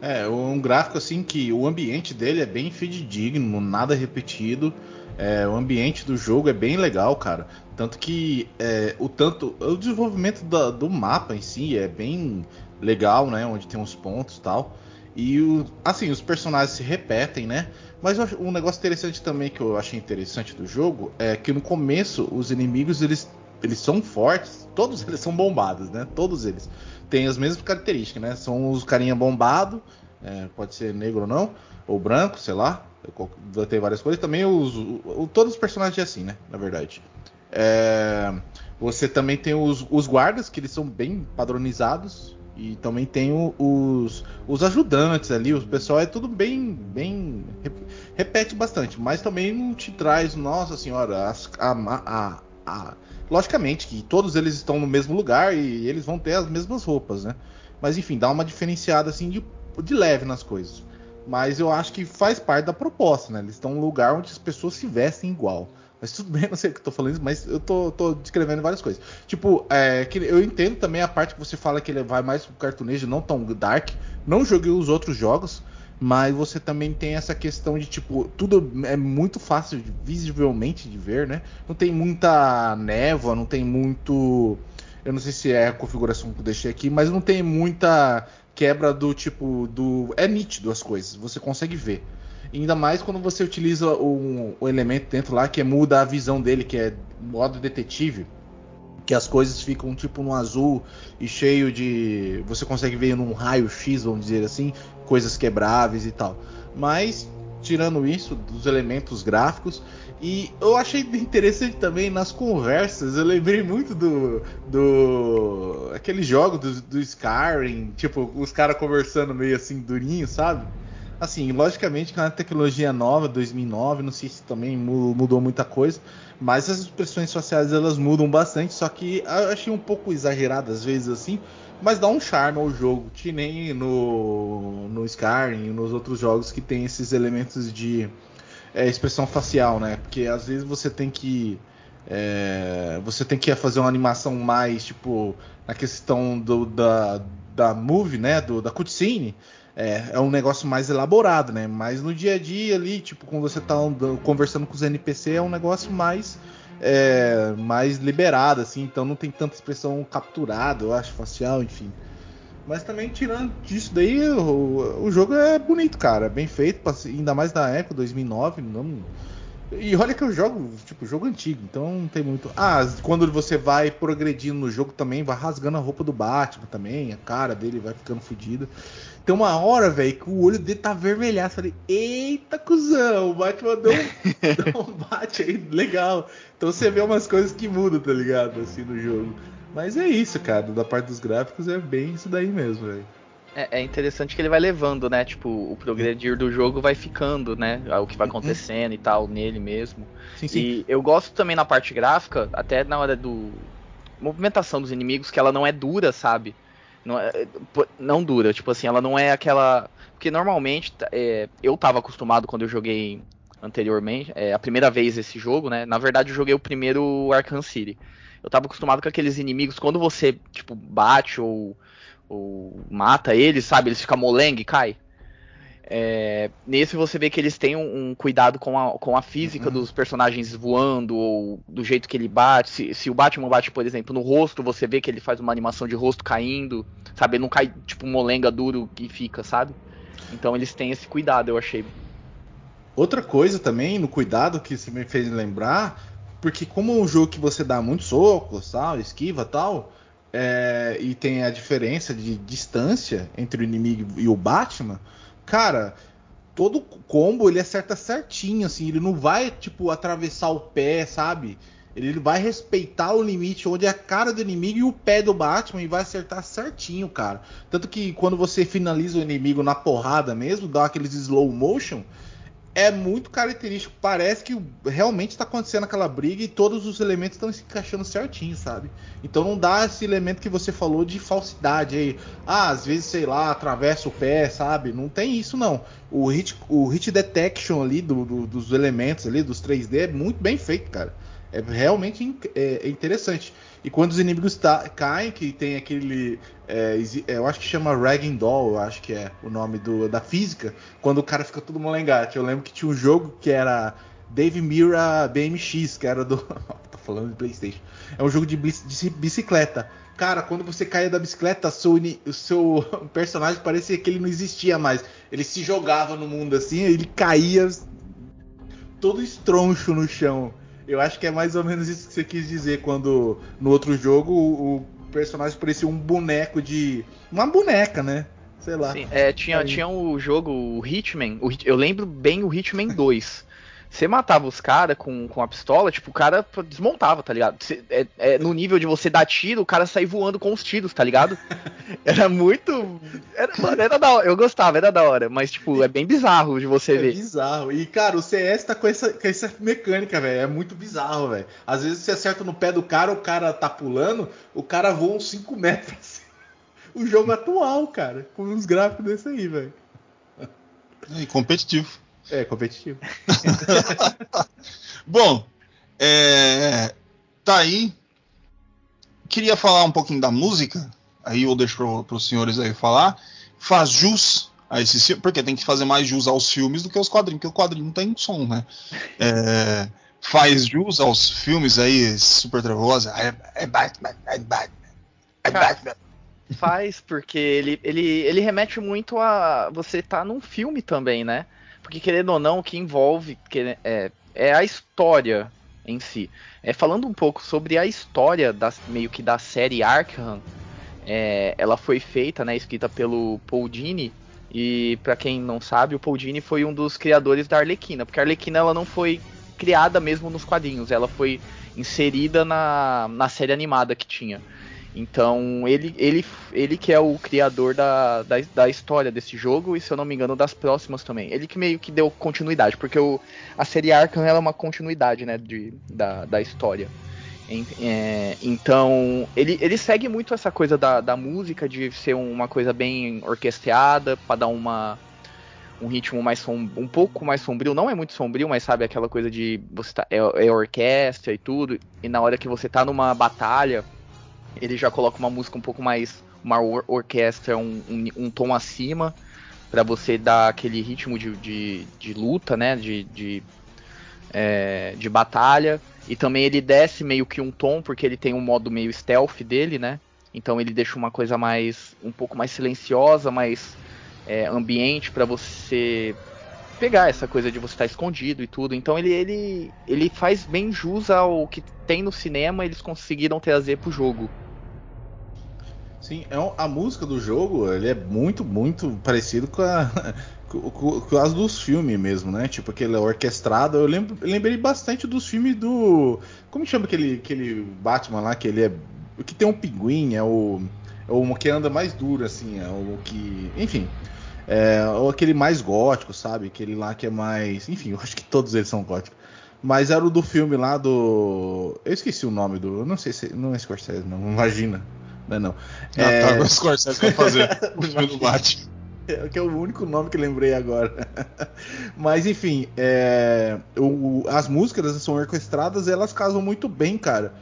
É, um gráfico assim que o ambiente dele é bem fidedigno, nada repetido. É, o ambiente do jogo é bem legal, cara. Tanto que é, o tanto o desenvolvimento da- do mapa em si é bem legal, né? Onde tem uns pontos e tal. E o, assim, os personagens se repetem, né? Mas um negócio interessante também que eu achei interessante do jogo é que no começo os inimigos eles, eles são fortes, todos eles são bombados, né? Todos eles têm as mesmas características, né? São os carinha bombado, é, pode ser negro ou não, ou branco, sei lá. Ter várias coisas. Também os, o- todos os personagens é assim, né? Na verdade. É, você também tem os, os guardas, que eles são bem padronizados. E também tem os, os ajudantes ali. O pessoal é tudo bem. bem rep- repete bastante. Mas também não te traz, nossa senhora, as- a, a- a- logicamente que todos eles estão no mesmo lugar e eles vão ter as mesmas roupas, né? Mas enfim, dá uma diferenciada assim de, de leve nas coisas. Mas eu acho que faz parte da proposta, né? Eles estão num lugar onde as pessoas se vestem igual. Mas tudo bem, não sei o que eu tô falando mas eu tô, tô descrevendo várias coisas. Tipo, é, que eu entendo também a parte que você fala que ele vai mais pro cartunejo, não tão dark. Não joguei os outros jogos, mas você também tem essa questão de, tipo, tudo é muito fácil de- visivelmente de ver, né? Não tem muita névoa, não tem muito. Eu não sei se é a configuração que eu deixei aqui, mas não tem muita quebra do tipo do é nítido as coisas, você consegue ver. Ainda mais quando você utiliza um, um elemento dentro lá que muda a visão dele, que é modo detetive, que as coisas ficam tipo no azul e cheio de você consegue ver num raio X, vamos dizer assim, coisas quebráveis e tal. Mas tirando isso dos elementos gráficos e eu achei interessante também nas conversas, eu lembrei muito do. do. aquele jogo do, do Skyrim, tipo, os caras conversando meio assim, durinho, sabe? Assim, logicamente que é uma tecnologia nova, 2009, não sei se também mu- mudou muita coisa, mas as expressões sociais elas mudam bastante, só que eu achei um pouco exagerado às vezes assim, mas dá um charme ao jogo, que nem no, no Skyrim e nos outros jogos que tem esses elementos de é, expressão facial, né? Porque às vezes você tem que é, você tem que fazer uma animação mais tipo na questão do, da, da movie, né? Do, da cutscene. É, é um negócio mais elaborado, né? Mas no dia a dia ali, tipo, quando você tá andando- conversando com os NPC, é um negócio mais é, mais liberado, assim, então não tem tanta expressão capturada, eu acho, facial, enfim. Mas também, tirando disso daí, o, o jogo é bonito, cara, é bem feito, ainda mais na época, 2009, não... E olha que eu jogo, tipo, jogo antigo, então não tem muito... Ah, quando você vai progredindo no jogo também, vai rasgando a roupa do Batman também, a cara dele vai ficando fodida. Tem uma hora, velho, que o olho dele tá avermelhado. Falei, eita, cuzão, o Batman deu um, deu um bate aí, legal. Então você vê umas coisas que mudam, tá ligado? Assim, no jogo. Mas é isso, cara. Da parte dos gráficos é bem isso daí mesmo, velho. É, é interessante que ele vai levando, né? Tipo, o progredir do jogo vai ficando, né? O que vai acontecendo e tal, nele mesmo. Sim, sim. E eu gosto também na parte gráfica, até na hora do. Movimentação dos inimigos, que ela não é dura, sabe? Não, é, não dura, tipo assim, ela não é aquela. Porque normalmente, é, eu tava acostumado quando eu joguei anteriormente, é a primeira vez esse jogo, né? Na verdade, eu joguei o primeiro Arkham City. Eu tava acostumado com aqueles inimigos, quando você, tipo, bate ou, ou mata eles, sabe? Eles ficam molengue e cai. É, nesse você vê que eles têm um, um cuidado com a, com a física Uhum. dos personagens voando, ou do jeito que ele bate. Se, se o Batman bate, por exemplo, no rosto, você vê que ele faz uma animação de rosto caindo, sabe? Ele não cai tipo um molenga duro que fica, sabe? Então eles têm esse cuidado, eu achei. Outra coisa também, no cuidado que você me fez lembrar, porque como é um jogo que você dá muitos socos, tal, esquiva tal, é, e tem a diferença de distância entre o inimigo e o Batman, cara, todo combo ele acerta certinho, assim, ele não vai, tipo, atravessar o pé, sabe? Ele vai respeitar o limite onde é a cara do inimigo e o pé do Batman e vai acertar certinho, cara. Tanto que quando você finaliza o inimigo na porrada mesmo, dá aqueles slow motion, é muito característico. Parece que realmente está acontecendo aquela briga e todos os elementos estão se encaixando certinho, sabe? Então não dá esse elemento que você falou de falsidade aí. Ah, às vezes, sei lá, atravessa o pé, sabe? Não tem isso não. O hit, o hit detection ali do, do- dos elementos ali, dos 3D, é muito bem feito, cara. É realmente é, é interessante. E quando os inimigos caem, que tem aquele. é, é, eu acho que chama Ragging Doll, eu acho que é o nome do, da física. Quando o cara fica todo molengate. Eu lembro que tinha um jogo que era Dave Mira BMX, que era do. Tô falando de PlayStation. É um jogo de, bici- de bicicleta. Cara, quando você caía da bicicleta, seu o seu personagem parecia que ele não existia mais. Ele se jogava no mundo assim, ele caía todo estroncho no chão. Eu acho que é mais ou menos isso que você quis dizer quando no outro jogo o, o personagem parecia um boneco de. Uma boneca, né? Sei lá. Sim, é, tinha, Aí. tinha o jogo, o Hitman, o eu lembro bem o Hitman 2. Você matava os caras com, com a pistola, tipo, o cara desmontava, tá ligado? Cê- é, é, no nível de você dar tiro, o cara sair voando com os tiros, tá ligado? Era muito. Era, mano, era da hora. Eu gostava, era da hora. Mas, tipo, é bem bizarro de você É ver. bizarro. E, cara, o CS tá com essa, com essa mecânica, velho. É muito bizarro, velho. Às vezes você acerta no pé do cara, o cara tá pulando, o cara voa uns 5 metros. assim. O jogo atual, cara. Com uns gráficos desse aí, velho. E competitivo. É, competitivo. Bom, é, tá aí. Queria falar um pouquinho da música. Aí eu deixo para os senhores aí falar. Faz jus a esse filme, porque tem que fazer mais jus aos filmes do que aos quadrinhos, porque o quadrinho não tem som, né? É, faz jus aos filmes aí, super trevosa. É, é Batman, é Batman, é Cara, Batman. Faz, porque ele, ele, ele remete muito a você tá num filme também, né? Porque querendo ou não, o que envolve que é, é a história em si. É, falando um pouco sobre a história da, meio que da série Arkham, é, ela foi feita, né, escrita pelo Paul Dini, e pra quem não sabe, o Paul Dini foi um dos criadores da Arlequina, porque a Arlequina ela não foi criada mesmo nos quadrinhos, ela foi inserida na, na série animada que tinha. Então, ele, ele, ele que é o criador da, da, da história desse jogo e, se eu não me engano, das próximas também. Ele que meio que deu continuidade, porque o, a série Arkham ela é uma continuidade né, de, da, da história. É, então, ele, ele segue muito essa coisa da, da música, de ser uma coisa bem orquestrada, para dar uma, um ritmo mais som, um pouco mais sombrio. Não é muito sombrio, mas sabe aquela coisa de você tá, é, é orquestra e tudo, e na hora que você tá numa batalha ele já coloca uma música um pouco mais uma or orquestra um, um, um tom acima para você dar aquele ritmo de, de, de luta né? De, de, é, de batalha. E também ele desce meio que um tom porque ele tem um modo meio stealth dele né? Então ele deixa uma coisa mais um pouco mais silenciosa mais é, ambiente para você pegar essa coisa de você estar escondido e tudo. Então ele, ele, ele faz bem jus ao que tem no cinema, eles conseguiram trazer pro jogo. Sim, é um- a música do jogo ele é muito, muito parecido com, a, com, com- com as dos filmes mesmo, né? Tipo, aquele orquestrado. Eu lembro, lembrei bastante dos filmes do. Como chama aquele, aquele Batman lá que ele é. Que tem um pinguim, é o. É o que anda mais duro, assim, é o que. Enfim. É, ou aquele mais gótico, sabe? Aquele lá que é mais. Enfim, eu acho que todos eles são góticos. Mas era o do filme lá do. Eu esqueci o nome do. eu Não sei se. Não é Scorsese, não. Imagina. Não é não. Ah, É, tá, o Scorsese vai fazer o filme do Batman. É que é o único nome que lembrei agora. Mas enfim, é, o- as músicas são orquestradas, elas casam muito bem, cara,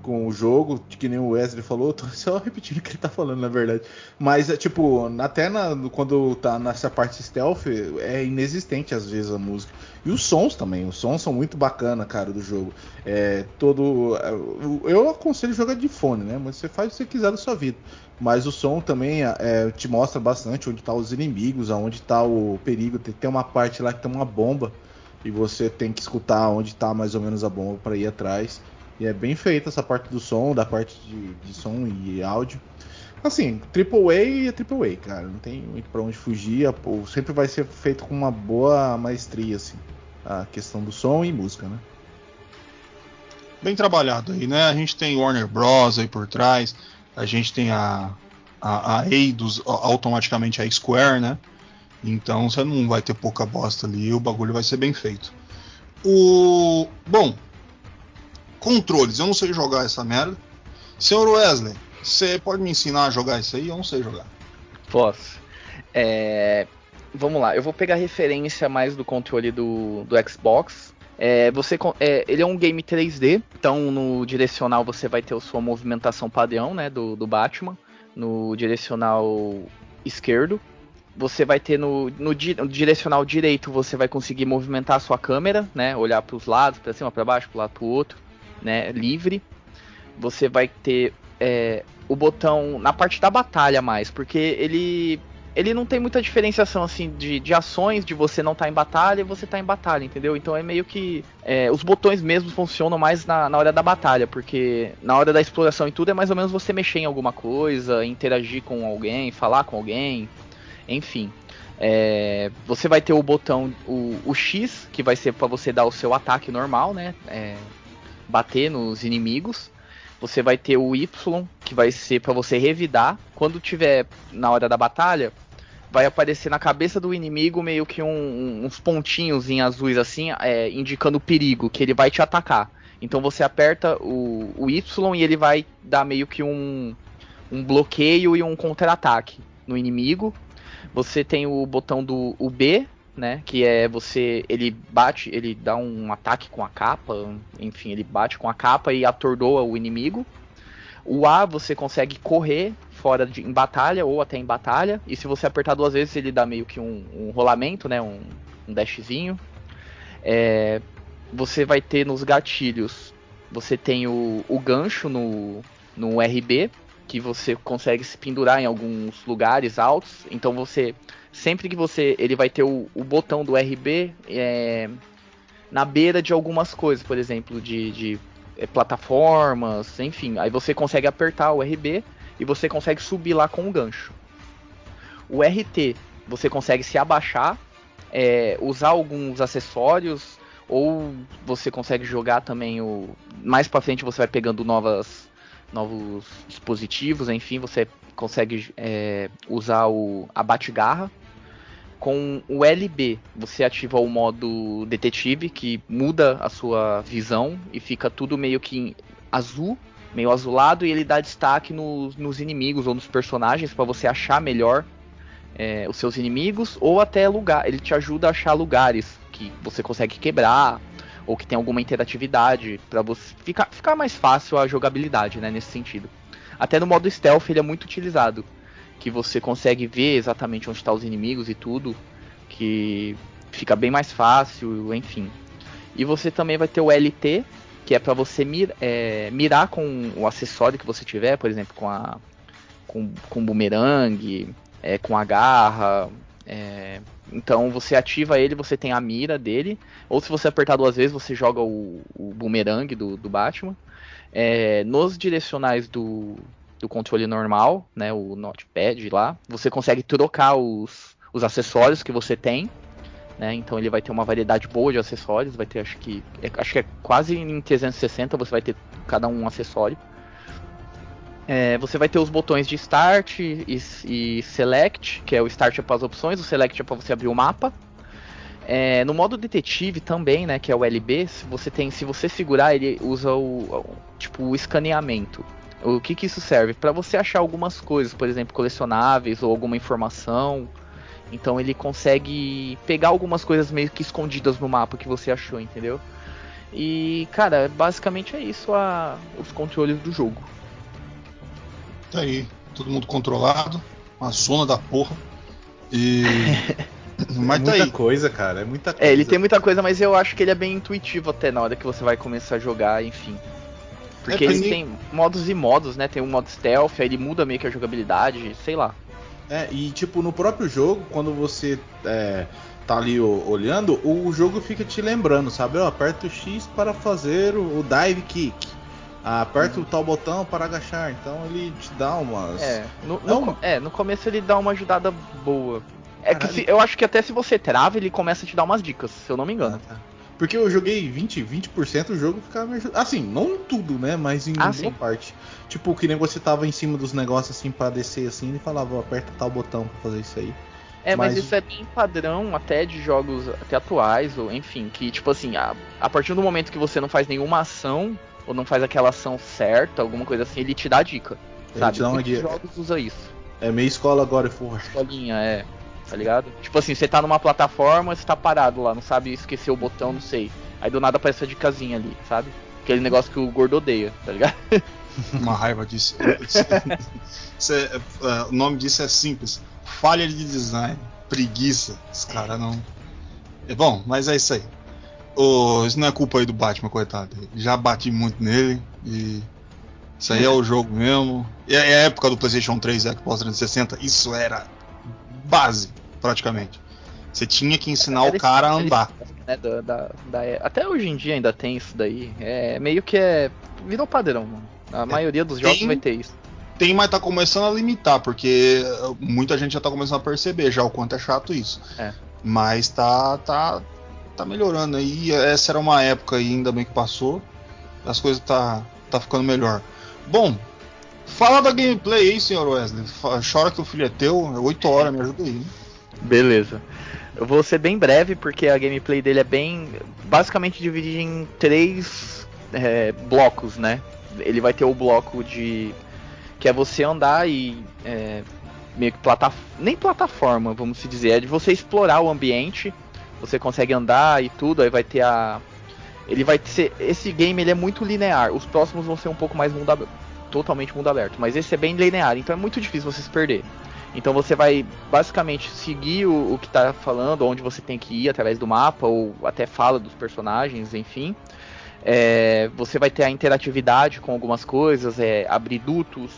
com o jogo, que nem o Wesley falou. Tô só repetindo o que ele tá falando, na verdade. Mas é tipo, até na- quando tá nessa parte stealth, é inexistente às vezes a música. E os sons também, os sons são muito bacana, cara, do jogo. É todo. Eu aconselho jogar de fone, né? Mas você faz o que você quiser da sua vida. Mas o som também é, te mostra bastante onde tá os inimigos, aonde tá o perigo. Tem, tem uma parte lá que tem uma bomba e você tem que escutar onde tá mais ou menos a bomba para ir atrás. E é bem feita essa parte do som, da parte de, de som e áudio. Assim, AAA é AAA, cara. Não tem muito pra onde fugir. pô, Sempre vai ser feito com uma boa maestria, assim. A questão do som e música, né? Bem trabalhado aí, né? A gente tem Warner Bros. aí por trás, a gente tem a, a, a Eidos, automaticamente a Square, né? Então você não vai ter pouca bosta ali, o bagulho vai ser bem feito. O. Bom, controles, eu não sei jogar essa merda. Senhor Wesley, você pode me ensinar a jogar isso aí? Eu não sei jogar. Posso. É, Vamos lá, eu vou pegar referência mais do controle do, do Xbox. É, você, é, ele é um game 3D, então no direcional você vai ter a sua movimentação padrão né, do, do Batman. No direcional esquerdo. Você vai ter no, no, di- no direcional direito, você vai conseguir movimentar a sua câmera, né? Olhar para os lados, para cima, para baixo, para lado, para o outro, né? Livre. Você vai ter é, o botão na parte da batalha mais, porque ele ele não tem muita diferenciação assim de, de ações de você não estar em batalha e você estar em batalha, entendeu? Então é meio que é, os botões mesmos funcionam mais na, na hora da batalha, porque na hora da exploração e tudo é mais ou menos você mexer em alguma coisa, interagir com alguém, falar com alguém, enfim. É, você vai ter o botão o, o X que vai ser para você dar o seu ataque normal, né? É, bater nos inimigos. Você vai ter o Y, que vai ser para você revidar. Quando tiver na hora da batalha, vai aparecer na cabeça do inimigo meio que um- uns pontinhos em azuis assim, é, indicando o perigo, que ele vai te atacar. Então você aperta o, o Y e ele vai dar meio que um, um bloqueio e um contra-ataque no inimigo. Você tem o botão do o B, né? Que é você. Ele bate, ele dá um ataque com a capa. Enfim, ele bate com a capa e atordoa o inimigo. O A você consegue correr fora de, em batalha ou até em batalha. E se você apertar duas vezes, ele dá meio que um, um rolamento, né? Um, um dashzinho. É, você vai ter nos gatilhos. Você tem o, o gancho no, no RB, que você consegue se pendurar em alguns lugares altos. Então você sempre que você ele vai ter o, o botão do RB é, na beira de algumas coisas, por exemplo, de, de é, plataformas, enfim. Aí você consegue apertar o RB e você consegue subir lá com o gancho. O RT você consegue se abaixar, é, usar alguns acessórios ou você consegue jogar também o mais para frente você vai pegando novas novos dispositivos, enfim, você consegue é, usar o a bate-garra com o LB, você ativa o modo detetive, que muda a sua visão e fica tudo meio que azul, meio azulado, e ele dá destaque nos, nos inimigos ou nos personagens para você achar melhor é, os seus inimigos, ou até lugar. Ele te ajuda a achar lugares que você consegue quebrar, ou que tem alguma interatividade, para você ficar, ficar mais fácil a jogabilidade, né, nesse sentido. Até no modo stealth ele é muito utilizado que você consegue ver exatamente onde estão os inimigos e tudo, que fica bem mais fácil, enfim. E você também vai ter o LT, que é para você mir, é, mirar com o acessório que você tiver, por exemplo, com a com, com bumerangue, é, com a garra. é, então você ativa ele, você tem a mira dele, ou se você apertar duas vezes, você joga o, o bumerangue do, do Batman. É, nos direcionais do, do controle normal, né, o notepad lá, você consegue trocar os, os acessórios que você tem, né, então ele vai ter uma variedade boa de acessórios, vai ter acho que é, acho que é quase em 360 você vai ter cada um acessório. É, você vai ter os botões de Start e, e Select, que é o Start é para as opções, o Select é para você abrir o mapa. É, no modo detetive também, né, que é o LB, se você tem, se você segurar, ele usa o, o tipo o escaneamento. O que, que isso serve? Para você achar algumas coisas, por exemplo, colecionáveis ou alguma informação. Então ele consegue pegar algumas coisas meio que escondidas no mapa que você achou, entendeu? E, cara, basicamente é isso a, os controles do jogo. Tá aí, todo mundo controlado, uma zona da porra. E. Mas é tá muita aí. coisa, cara. É muita coisa. É, ele tem muita coisa, mas eu acho que ele é bem intuitivo até na hora que você vai começar a jogar, enfim. Porque É, ele tem- tem modos e modos, né? Tem um modo stealth, aí ele muda meio que a jogabilidade, sei lá. É, e tipo, no próprio jogo, quando você é, tá ali olhando, o jogo fica te lembrando, sabe? Ó, aperta o X para fazer o, o dive kick. Ah, aperta o tal botão para agachar. Então ele te dá umas. É no, É no co- é, no começo ele dá uma ajudada boa. É que Caralho. se- eu acho que até se você trava, ele começa a te dar umas dicas, se eu não me engano. Ah, tá. Porque eu joguei 20, 20% o jogo ficava me ajudando. Assim, não em tudo, né? Mas em Ah, boa parte. Tipo, que nem você tava em cima dos negócios assim pra descer assim e falava, aperta tal botão pra fazer isso aí. É, mas, Mas- isso é bem padrão até de jogos até atuais, ou enfim, que tipo assim, a, a partir do momento que você não faz nenhuma ação, ou não faz aquela ação certa, alguma coisa assim, ele te dá dica. Ele sabe? te dá uma guia. jogos usa isso. É meio escola agora for. Escolinha, é. Tá ligado? Tipo assim, você tá numa plataforma, você tá parado lá, não sabe esquecer o botão, não sei. Aí do nada aparece a dicasinha ali, sabe? Aquele negócio que o gordo odeia, tá ligado? Uma raiva disso. Isso é- é, o nome disso é simples. Falha de design. Preguiça. Os caras não. É bom, mas é isso aí. Isso não é culpa aí do Batman, coitado. Já bati muito nele e. Isso aí é o jogo mesmo. E é a época do PlayStation 3 e Xbox 360. Isso era base, praticamente. Você tinha que ensinar Era o cara a andar. né, da, da- da- até hoje em dia ainda tem isso daí. É meio que é. Virou padrão, mano. A maioria dos jogos Tem- vai ter isso. Tem, mas tá começando a limitar, porque uh, muita gente já tá começando a perceber já o quanto é chato isso. É. Mas tá, tá, tá melhorando aí. Essa era uma época aí, ainda bem que passou. As coisas tá, tá ficando melhor. Bom, fala da gameplay aí, senhor Wesley. Chora que o filho é teu, é 8 horas, me ajuda aí. Beleza. Eu vou ser bem breve porque a gameplay dele é bem. basicamente dividida em três é, blocos, né? Ele vai ter o bloco de. que é você andar e. é, meio que nem plataforma, vamos se dizer, é de você explorar o ambiente. Você consegue andar e tudo, aí vai ter a. Ele vai ser. Esse game ele é muito linear. Os próximos vão ser um pouco mais mundo aberto. Totalmente mundo aberto. Mas esse é bem linear, então é muito difícil você se perder. Então você vai basicamente seguir o, o que tá falando, onde você tem que ir através do mapa, ou até fala dos personagens, enfim. É, você vai ter a interatividade com algumas coisas, é, abrir dutos,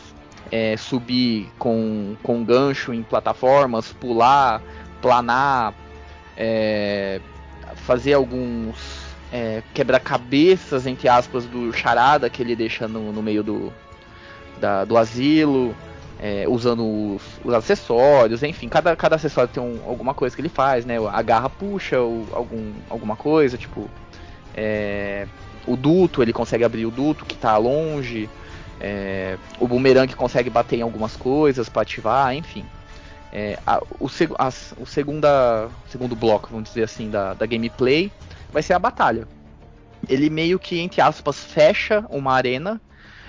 é, subir com, com gancho em plataformas, pular, planar, é, fazer alguns é, quebra-cabeças, entre aspas, do charada que ele deixa no, no meio do, da- do asilo é, usando os, os acessórios, enfim, cada, cada acessório tem um- alguma coisa que ele faz, né? A garra puxa algum, alguma coisa, tipo. é, o duto, ele consegue abrir o duto que tá longe. é, o boomerang consegue bater em algumas coisas para ativar, enfim. É, a- o, seg- as- o segunda, segundo bloco, vamos dizer assim, da, da gameplay vai ser a batalha. Ele meio que, entre aspas, fecha uma arena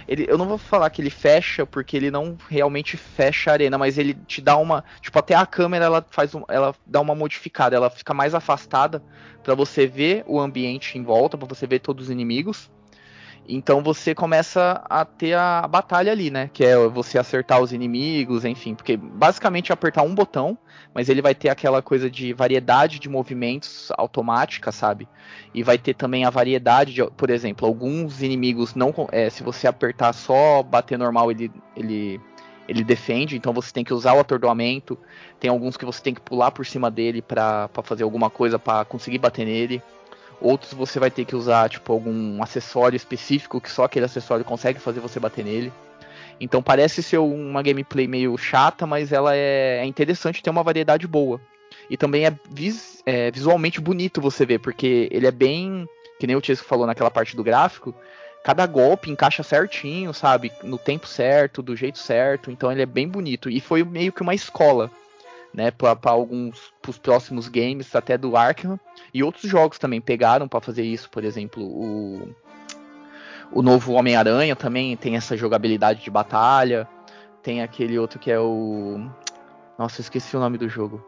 ele, eu não vou falar que ele fecha, porque ele não realmente fecha a arena, mas ele te dá uma. Tipo, até a câmera ela faz um, ela dá uma modificada, ela fica mais afastada para você ver o ambiente em volta, para você ver todos os inimigos. Então você começa a ter a batalha ali, né? Que é você acertar os inimigos, enfim. Porque basicamente é apertar um botão, mas ele vai ter aquela coisa de variedade de movimentos automática, sabe? E vai ter também a variedade de, por exemplo, alguns inimigos não. é, se você apertar só bater normal, ele, ele, ele defende. Então você tem que usar o atordoamento. Tem alguns que você tem que pular por cima dele pra fazer alguma coisa pra conseguir bater nele. Outros você vai ter que usar, tipo, algum acessório específico que só aquele acessório consegue fazer você bater nele. Então parece ser uma gameplay meio chata, mas ela é, é interessante, tem uma variedade boa. E também é, vis- é visualmente bonito você ver, porque ele é bem. Que nem o Chesco falou naquela parte do gráfico. Cada golpe encaixa certinho, sabe? No tempo certo, do jeito certo. Então ele é bem bonito. E foi meio que uma escola, né? Para alguns. Pros próximos games, até do Arkham. E outros jogos também pegaram para fazer isso. Por exemplo, o. O novo Homem-Aranha também tem essa jogabilidade de batalha. Tem aquele outro que é o. Nossa, esqueci o nome do jogo.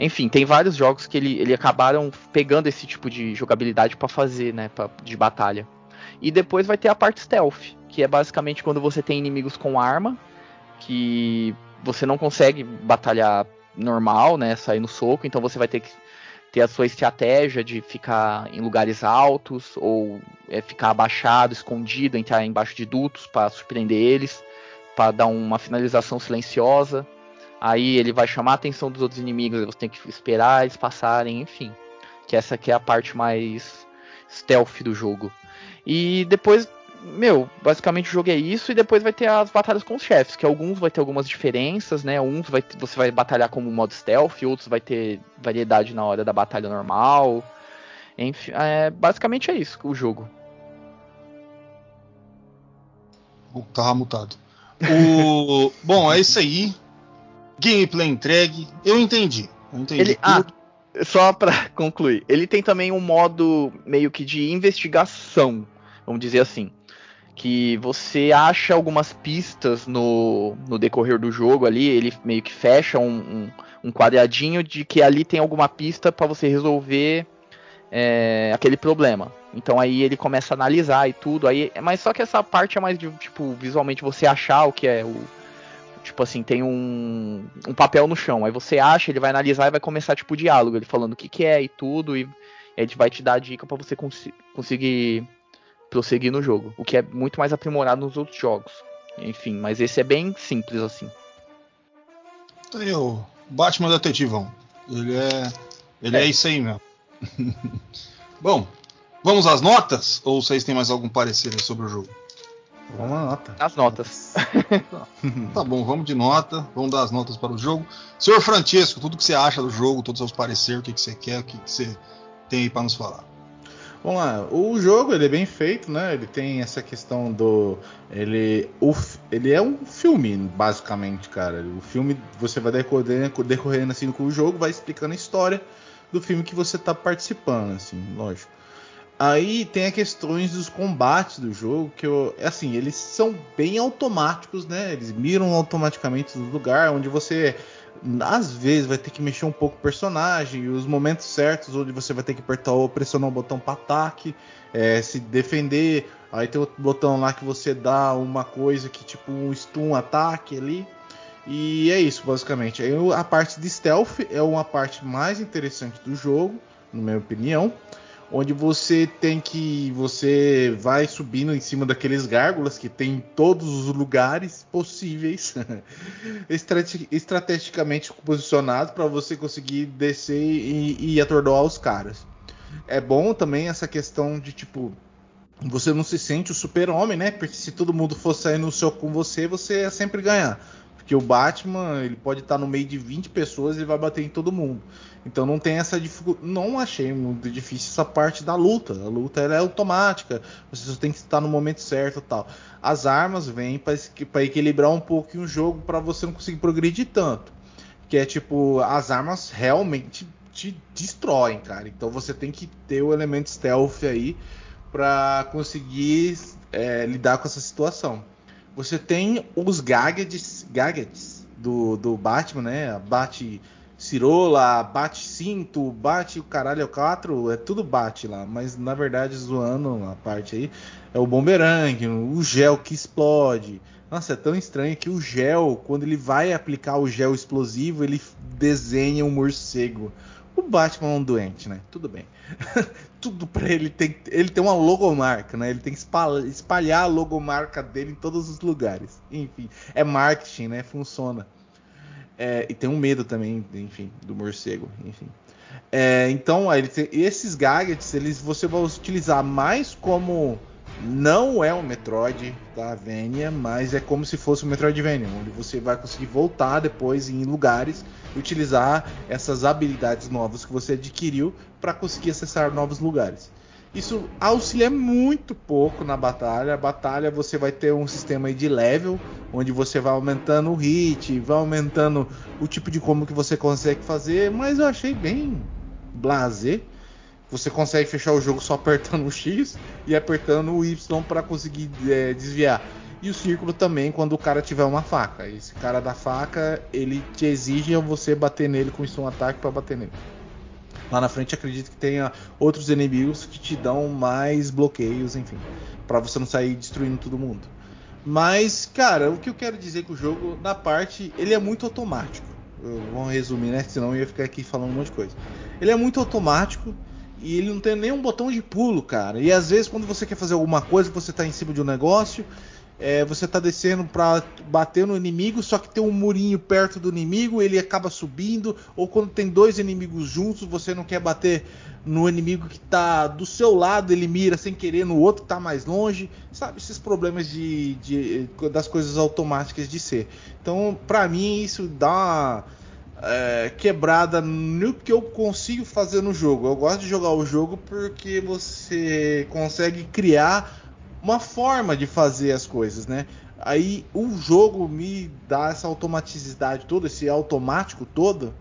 Enfim, tem vários jogos que ele, ele acabaram pegando esse tipo de jogabilidade pra fazer, né, pra, de batalha. E depois vai ter a parte stealth, que é basicamente quando você tem inimigos com arma, que você não consegue batalhar normal, né, sair no soco, então você vai ter que ter a sua estratégia de ficar em lugares altos ou é, ficar abaixado, escondido, entrar embaixo de dutos para surpreender eles, para dar uma finalização silenciosa. Aí ele vai chamar a atenção dos outros inimigos, você tem que esperar eles passarem, enfim. Que essa aqui é a parte mais stealth do jogo. E depois, meu, basicamente o jogo é isso e depois vai ter as batalhas com os chefes, que alguns vai ter algumas diferenças, né? Uns vai, você vai batalhar como modo stealth, outros vai ter variedade na hora da batalha normal. Enfim, é, basicamente é isso o jogo. Tava mutado. O... Bom, é isso aí. Gameplay entregue. Eu entendi. Eu entendi. Ele, ah, só pra concluir, ele tem também um modo meio que de investigação, vamos dizer assim. Que você acha algumas pistas no, no decorrer do jogo ali, ele meio que fecha um, um, um quadradinho de que ali tem alguma pista para você resolver é, aquele problema. Então aí ele começa a analisar e tudo. Aí, mas só que essa parte é mais de tipo visualmente você achar o que é o tipo assim tem um, um papel no chão. Aí você acha, ele vai analisar e vai começar tipo diálogo, ele falando o que, que é e tudo e, e ele vai te dar a dica para você cons conseguir prosseguir no jogo, o que é muito mais aprimorado nos outros jogos. Enfim, mas esse é bem simples assim. Aí o Batman Detetivão. Ele é ele é, é isso aí mesmo. Bom, vamos às notas? Ou vocês têm mais algum parecer sobre o jogo? Vamos à nota. As notas. tá bom, vamos de nota. Vamos dar as notas para o jogo. Senhor Francesco, tudo que você acha do jogo, todos os seus pareceres, o que, que você quer, o que, que você tem aí para nos falar. Vamos lá, o jogo ele é bem feito, né? Ele tem essa questão do. Ele, o, ele é um filme, basicamente, cara. O filme você vai decorrendo, decorrendo assim com o jogo, vai explicando a história do filme que você está participando, assim, lógico. Aí tem as questões dos combates do jogo, que eu, assim, eles são bem automáticos, né? Eles miram automaticamente no lugar onde você às vezes vai ter que mexer um pouco o personagem, os momentos certos onde você vai ter que apertar ou pressionar o botão para ataque, é, se defender. Aí tem outro botão lá que você dá uma coisa que tipo um stun ataque ali. E é isso, basicamente. Aí a parte de stealth é uma parte mais interessante do jogo, na minha opinião. Onde você tem que. Você vai subindo em cima daqueles gárgulas que tem em todos os lugares possíveis, estrategicamente posicionados para você conseguir descer e, e atordoar os caras. É bom também essa questão de tipo você não se sente o super-homem, né? Porque se todo mundo for sair no soco com você, você ia sempre ganhar. Porque o Batman, ele pode estar no meio de 20 pessoas e vai bater em todo mundo. Então não tem essa dificuldade. Não achei muito difícil essa parte da luta. A luta é automática. Você só tem que estar no momento certo tal. As armas vêm para equilibrar um pouco o jogo para você não conseguir progredir tanto. Que é tipo, as armas realmente te destroem, cara. Então você tem que ter o elemento stealth aí para conseguir é, lidar com essa situação. Você tem os gadgets, gadgets do, do Batman, né? Bate cirola, bate cinto, bate o caralho é 4, é tudo bate lá, mas na verdade zoando a parte aí, é o bumerangue, o gel que explode. Nossa, é tão estranho que o gel, quando ele vai aplicar o gel explosivo, ele desenha um morcego. O Batman é um doente, né? Tudo bem. Tudo para ele tem ele tem uma logomarca, né? Ele tem que espalhar, a logomarca dele em todos os lugares. Enfim, é marketing, né? Funciona. É, e tem um medo também, enfim, do morcego, enfim. É, então, tem, esses gadgets, eles você vai utilizar mais como não é um Metroid da Venia, mas é como se fosse um Metroidvania, onde você vai conseguir voltar depois em lugares utilizar essas habilidades novas que você adquiriu para conseguir acessar novos lugares. Isso auxilia muito pouco na batalha. A batalha você vai ter um sistema de level, onde você vai aumentando o hit, vai aumentando o tipo de combo que você consegue fazer, mas eu achei bem blazer você consegue fechar o jogo só apertando o X e apertando o Y para conseguir é, desviar. E o círculo também quando o cara tiver uma faca. Esse cara da faca, ele te exige você bater nele com isso um ataque para bater nele. Lá na frente acredito que tenha outros inimigos que te dão mais bloqueios, enfim, para você não sair destruindo todo mundo. Mas, cara, o que eu quero dizer com o jogo, na parte, ele é muito automático. Eu vou resumir, né? Senão eu ia ficar aqui falando um monte de coisa. Ele é muito automático e ele não tem nenhum botão de pulo, cara. E às vezes, quando você quer fazer alguma coisa, você tá em cima de um negócio, é, você tá descendo pra bater no inimigo, só que tem um murinho perto do inimigo, ele acaba subindo. Ou quando tem dois inimigos juntos, você não quer bater no inimigo que tá do seu lado, ele mira sem querer no outro que tá mais longe. Sabe, esses problemas de, de das coisas automáticas de ser. Então, pra mim, isso dá uma é, quebrada no que eu consigo fazer no jogo. Eu gosto de jogar o jogo porque você consegue criar uma forma de fazer as coisas, né? Aí o jogo me dá essa automaticidade toda, esse automático todo,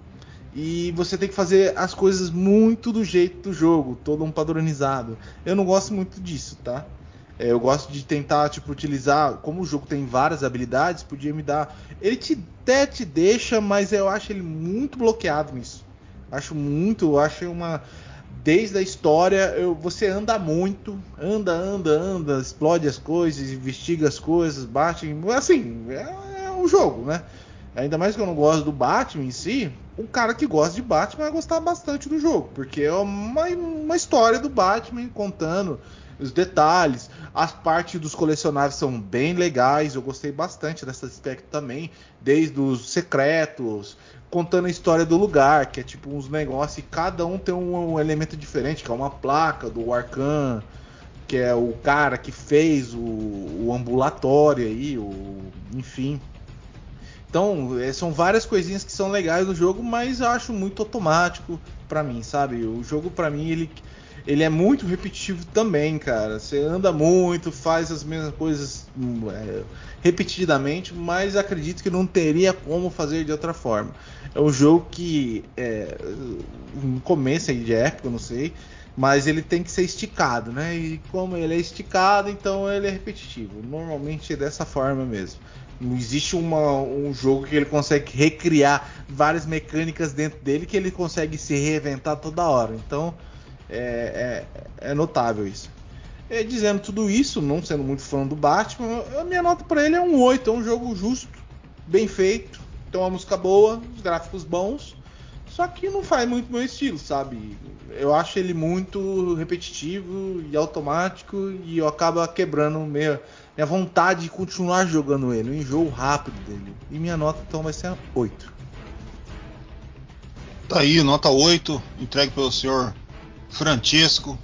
e você tem que fazer as coisas muito do jeito do jogo, todo um padronizado. Eu não gosto muito disso, tá? É, eu gosto de tentar, tipo, utilizar. Como o jogo tem várias habilidades, podia me dar. Ele te, até te deixa, mas eu acho ele muito bloqueado nisso. Acho muito. Acho uma. Desde a história, eu, você anda muito, anda, anda, anda, explode as coisas, investiga as coisas, bate. Assim, é, é um jogo, né? Ainda mais que eu não gosto do Batman em si, um cara que gosta de Batman vai gostar bastante do jogo, porque é uma, uma história do Batman contando os detalhes. As partes dos colecionáveis são bem legais, eu gostei bastante desse aspecto também, desde os secretos, contando a história do lugar, que é tipo uns negócios e cada um tem um, um elemento diferente, que é uma placa do Arcan, que é o cara que fez o, o ambulatório aí, o, enfim. Então, é, são várias coisinhas que são legais no jogo, mas eu acho muito automático para mim, sabe? O jogo para mim ele ele é muito repetitivo também, cara. Você anda muito, faz as mesmas coisas hum, é, repetidamente, mas acredito que não teria como fazer de outra forma. É um jogo que é, no começo aí de época, não sei, mas ele tem que ser esticado, né? E como ele é esticado, então ele é repetitivo. Normalmente é dessa forma mesmo. Não existe uma, um jogo que ele consegue recriar várias mecânicas dentro dele que ele consegue se reinventar toda hora. Então é, é, é notável isso. E dizendo tudo isso, não sendo muito fã do Batman, a minha nota para ele é um 8. É um jogo justo, bem feito, tem uma música boa, os gráficos bons. Só que não faz muito meu estilo, sabe? Eu acho ele muito repetitivo e automático e eu acabo quebrando minha, minha vontade de continuar jogando ele, o enjoo rápido dele. E minha nota então vai ser 8. Tá aí, nota 8, entregue pelo senhor Francesco,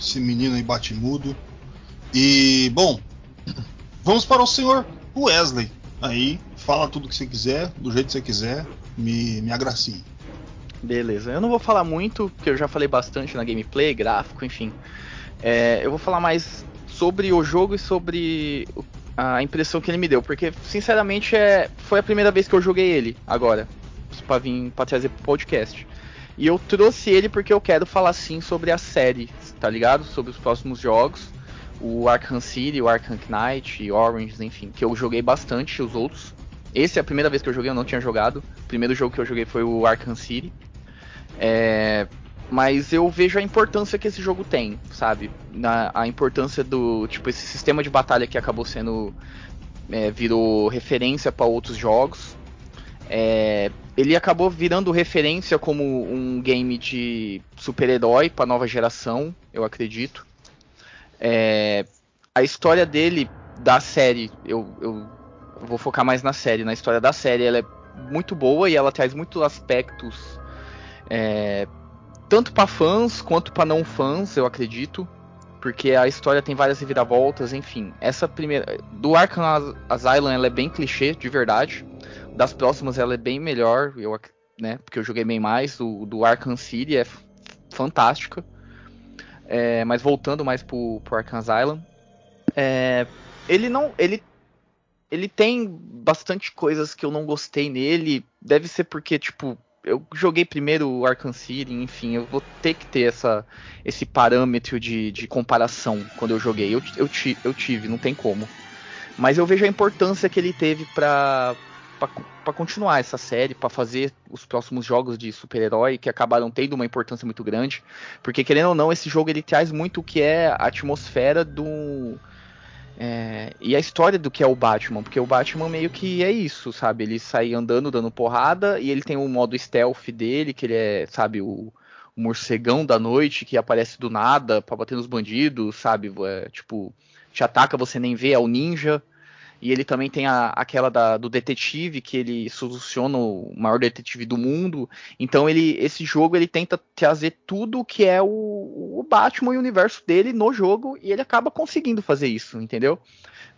esse menino aí bate-mudo. E, bom, vamos para o senhor Wesley. Aí, fala tudo que você quiser, do jeito que você quiser, me, me agracie. Beleza, eu não vou falar muito, porque eu já falei bastante na gameplay, gráfico, enfim. É, eu vou falar mais sobre o jogo e sobre a impressão que ele me deu, porque sinceramente é, foi a primeira vez que eu joguei ele agora, para vir para trazer pro podcast. E eu trouxe ele porque eu quero falar sim sobre a série, tá ligado? Sobre os próximos jogos. O Arkham City, o Arkham Knight, Orange, enfim, que eu joguei bastante os outros. Esse é a primeira vez que eu joguei, eu não tinha jogado. O primeiro jogo que eu joguei foi o Arkham City. É, mas eu vejo a importância que esse jogo tem, sabe? Na, a importância do, tipo, esse sistema de batalha que acabou sendo, é, virou referência para outros jogos. É, ele acabou virando referência como um game de super-herói para nova geração, eu acredito. É, a história dele, da série, eu, eu, vou focar mais na série. Na história da série, ela é muito boa e ela traz muitos aspectos, é, tanto para fãs quanto para não fãs, eu acredito. Porque a história tem várias reviravoltas, enfim. Essa primeira. Do Arkham Asylum ela é bem clichê, de verdade das próximas ela é bem melhor, eu, né? Porque eu joguei bem mais. O do Arkham City é fantástica. É, mas voltando mais pro, pro Arkham Asylum, é, ele não, ele, ele tem bastante coisas que eu não gostei nele. Deve ser porque tipo eu joguei primeiro o Arkham City, enfim, eu vou ter que ter essa, esse parâmetro de, de comparação quando eu joguei. Eu, eu, eu tive, não tem como. Mas eu vejo a importância que ele teve pra, pra continuar essa série, pra fazer os próximos jogos de super-herói, que acabaram tendo uma importância muito grande. Porque, querendo ou não, esse jogo ele traz muito o que é a atmosfera do. é, e a história do que é o Batman, porque o Batman meio que é isso, sabe? Ele sai andando, dando porrada, e ele tem o modo stealth dele, que ele é, sabe, o, o morcegão da noite que aparece do nada pra bater nos bandidos, sabe? É, tipo, te ataca, você nem vê, é o ninja. E ele também tem a, aquela da- do detetive, que ele soluciona o maior detetive do mundo. Então ele, esse jogo ele tenta trazer tudo que é o, o Batman e o universo dele no jogo, e ele acaba conseguindo fazer isso, entendeu?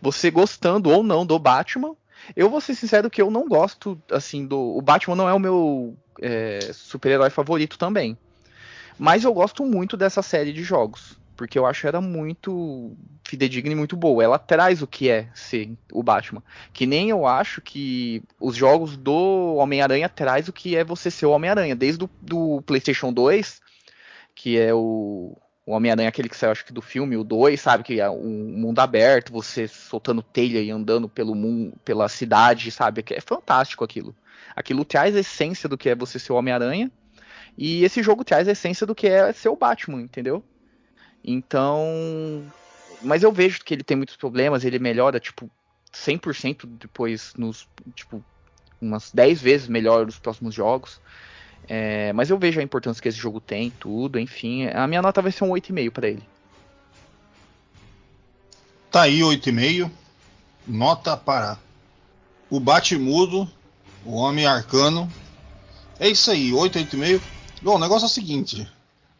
Você gostando ou não do Batman. Eu vou ser sincero que eu não gosto, assim, do. O Batman não é o meu é, super-herói favorito também. Mas eu gosto muito dessa série de jogos. Porque eu acho ela muito fidedigna e muito boa. Ela traz o que é ser o Batman. Que nem eu acho que os jogos do Homem-Aranha traz o que é você ser o Homem-Aranha. Desde o do PlayStation 2, que é o, o Homem-Aranha, aquele que saiu, acho que do filme, o 2, sabe? Que é um mundo aberto, você soltando telha e andando pelo mundo, pela cidade, sabe? É fantástico aquilo. Aquilo traz a essência do que é você ser o Homem-Aranha. E esse jogo traz a essência do que é ser o Batman, entendeu? Então. Mas eu vejo que ele tem muitos problemas, ele melhora, tipo, 100% depois, nos. Tipo, umas 10 vezes melhor nos próximos jogos. É, mas eu vejo a importância que esse jogo tem, tudo, enfim. A minha nota vai ser um 8,5 pra ele. Tá aí 8,5. Nota para o Batimudo, o Homem Arcano. É isso aí, 8, 8,5. Bom, o negócio é o seguinte.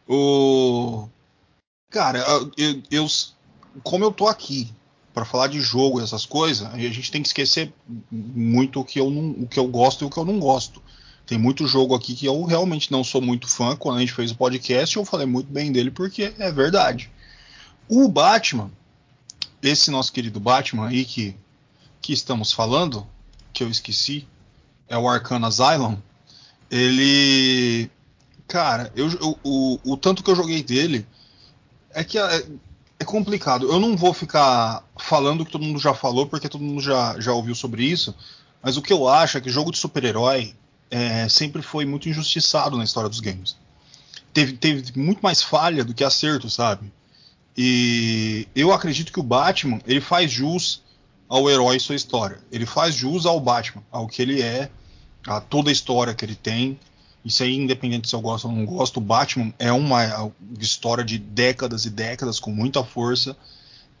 O. Cara, eu, eu- como eu tô aqui para falar de jogo essas coisas, a gente tem que esquecer muito o que, eu não, o que eu gosto e o que eu não gosto. Tem muito jogo aqui que eu realmente não sou muito fã. Quando a gente fez o podcast, eu falei muito bem dele porque é verdade. O Batman, esse nosso querido Batman aí que, que estamos falando, que eu esqueci, é o Arcana Asylum. Ele. Cara, eu, eu- o, o tanto que eu joguei dele é que é, é complicado. Eu não vou ficar falando o que todo mundo já falou, porque todo mundo já, já ouviu sobre isso. Mas o que eu acho é que jogo de super-herói é, sempre foi muito injustiçado na história dos games. Teve, teve muito mais falha do que acerto, sabe? E eu acredito que o Batman ele faz jus ao herói e sua história. Ele faz jus ao Batman, ao que ele é, a toda a história que ele tem. Isso aí, independente se eu gosto ou não gosto, Batman é uma história de décadas e décadas com muita força.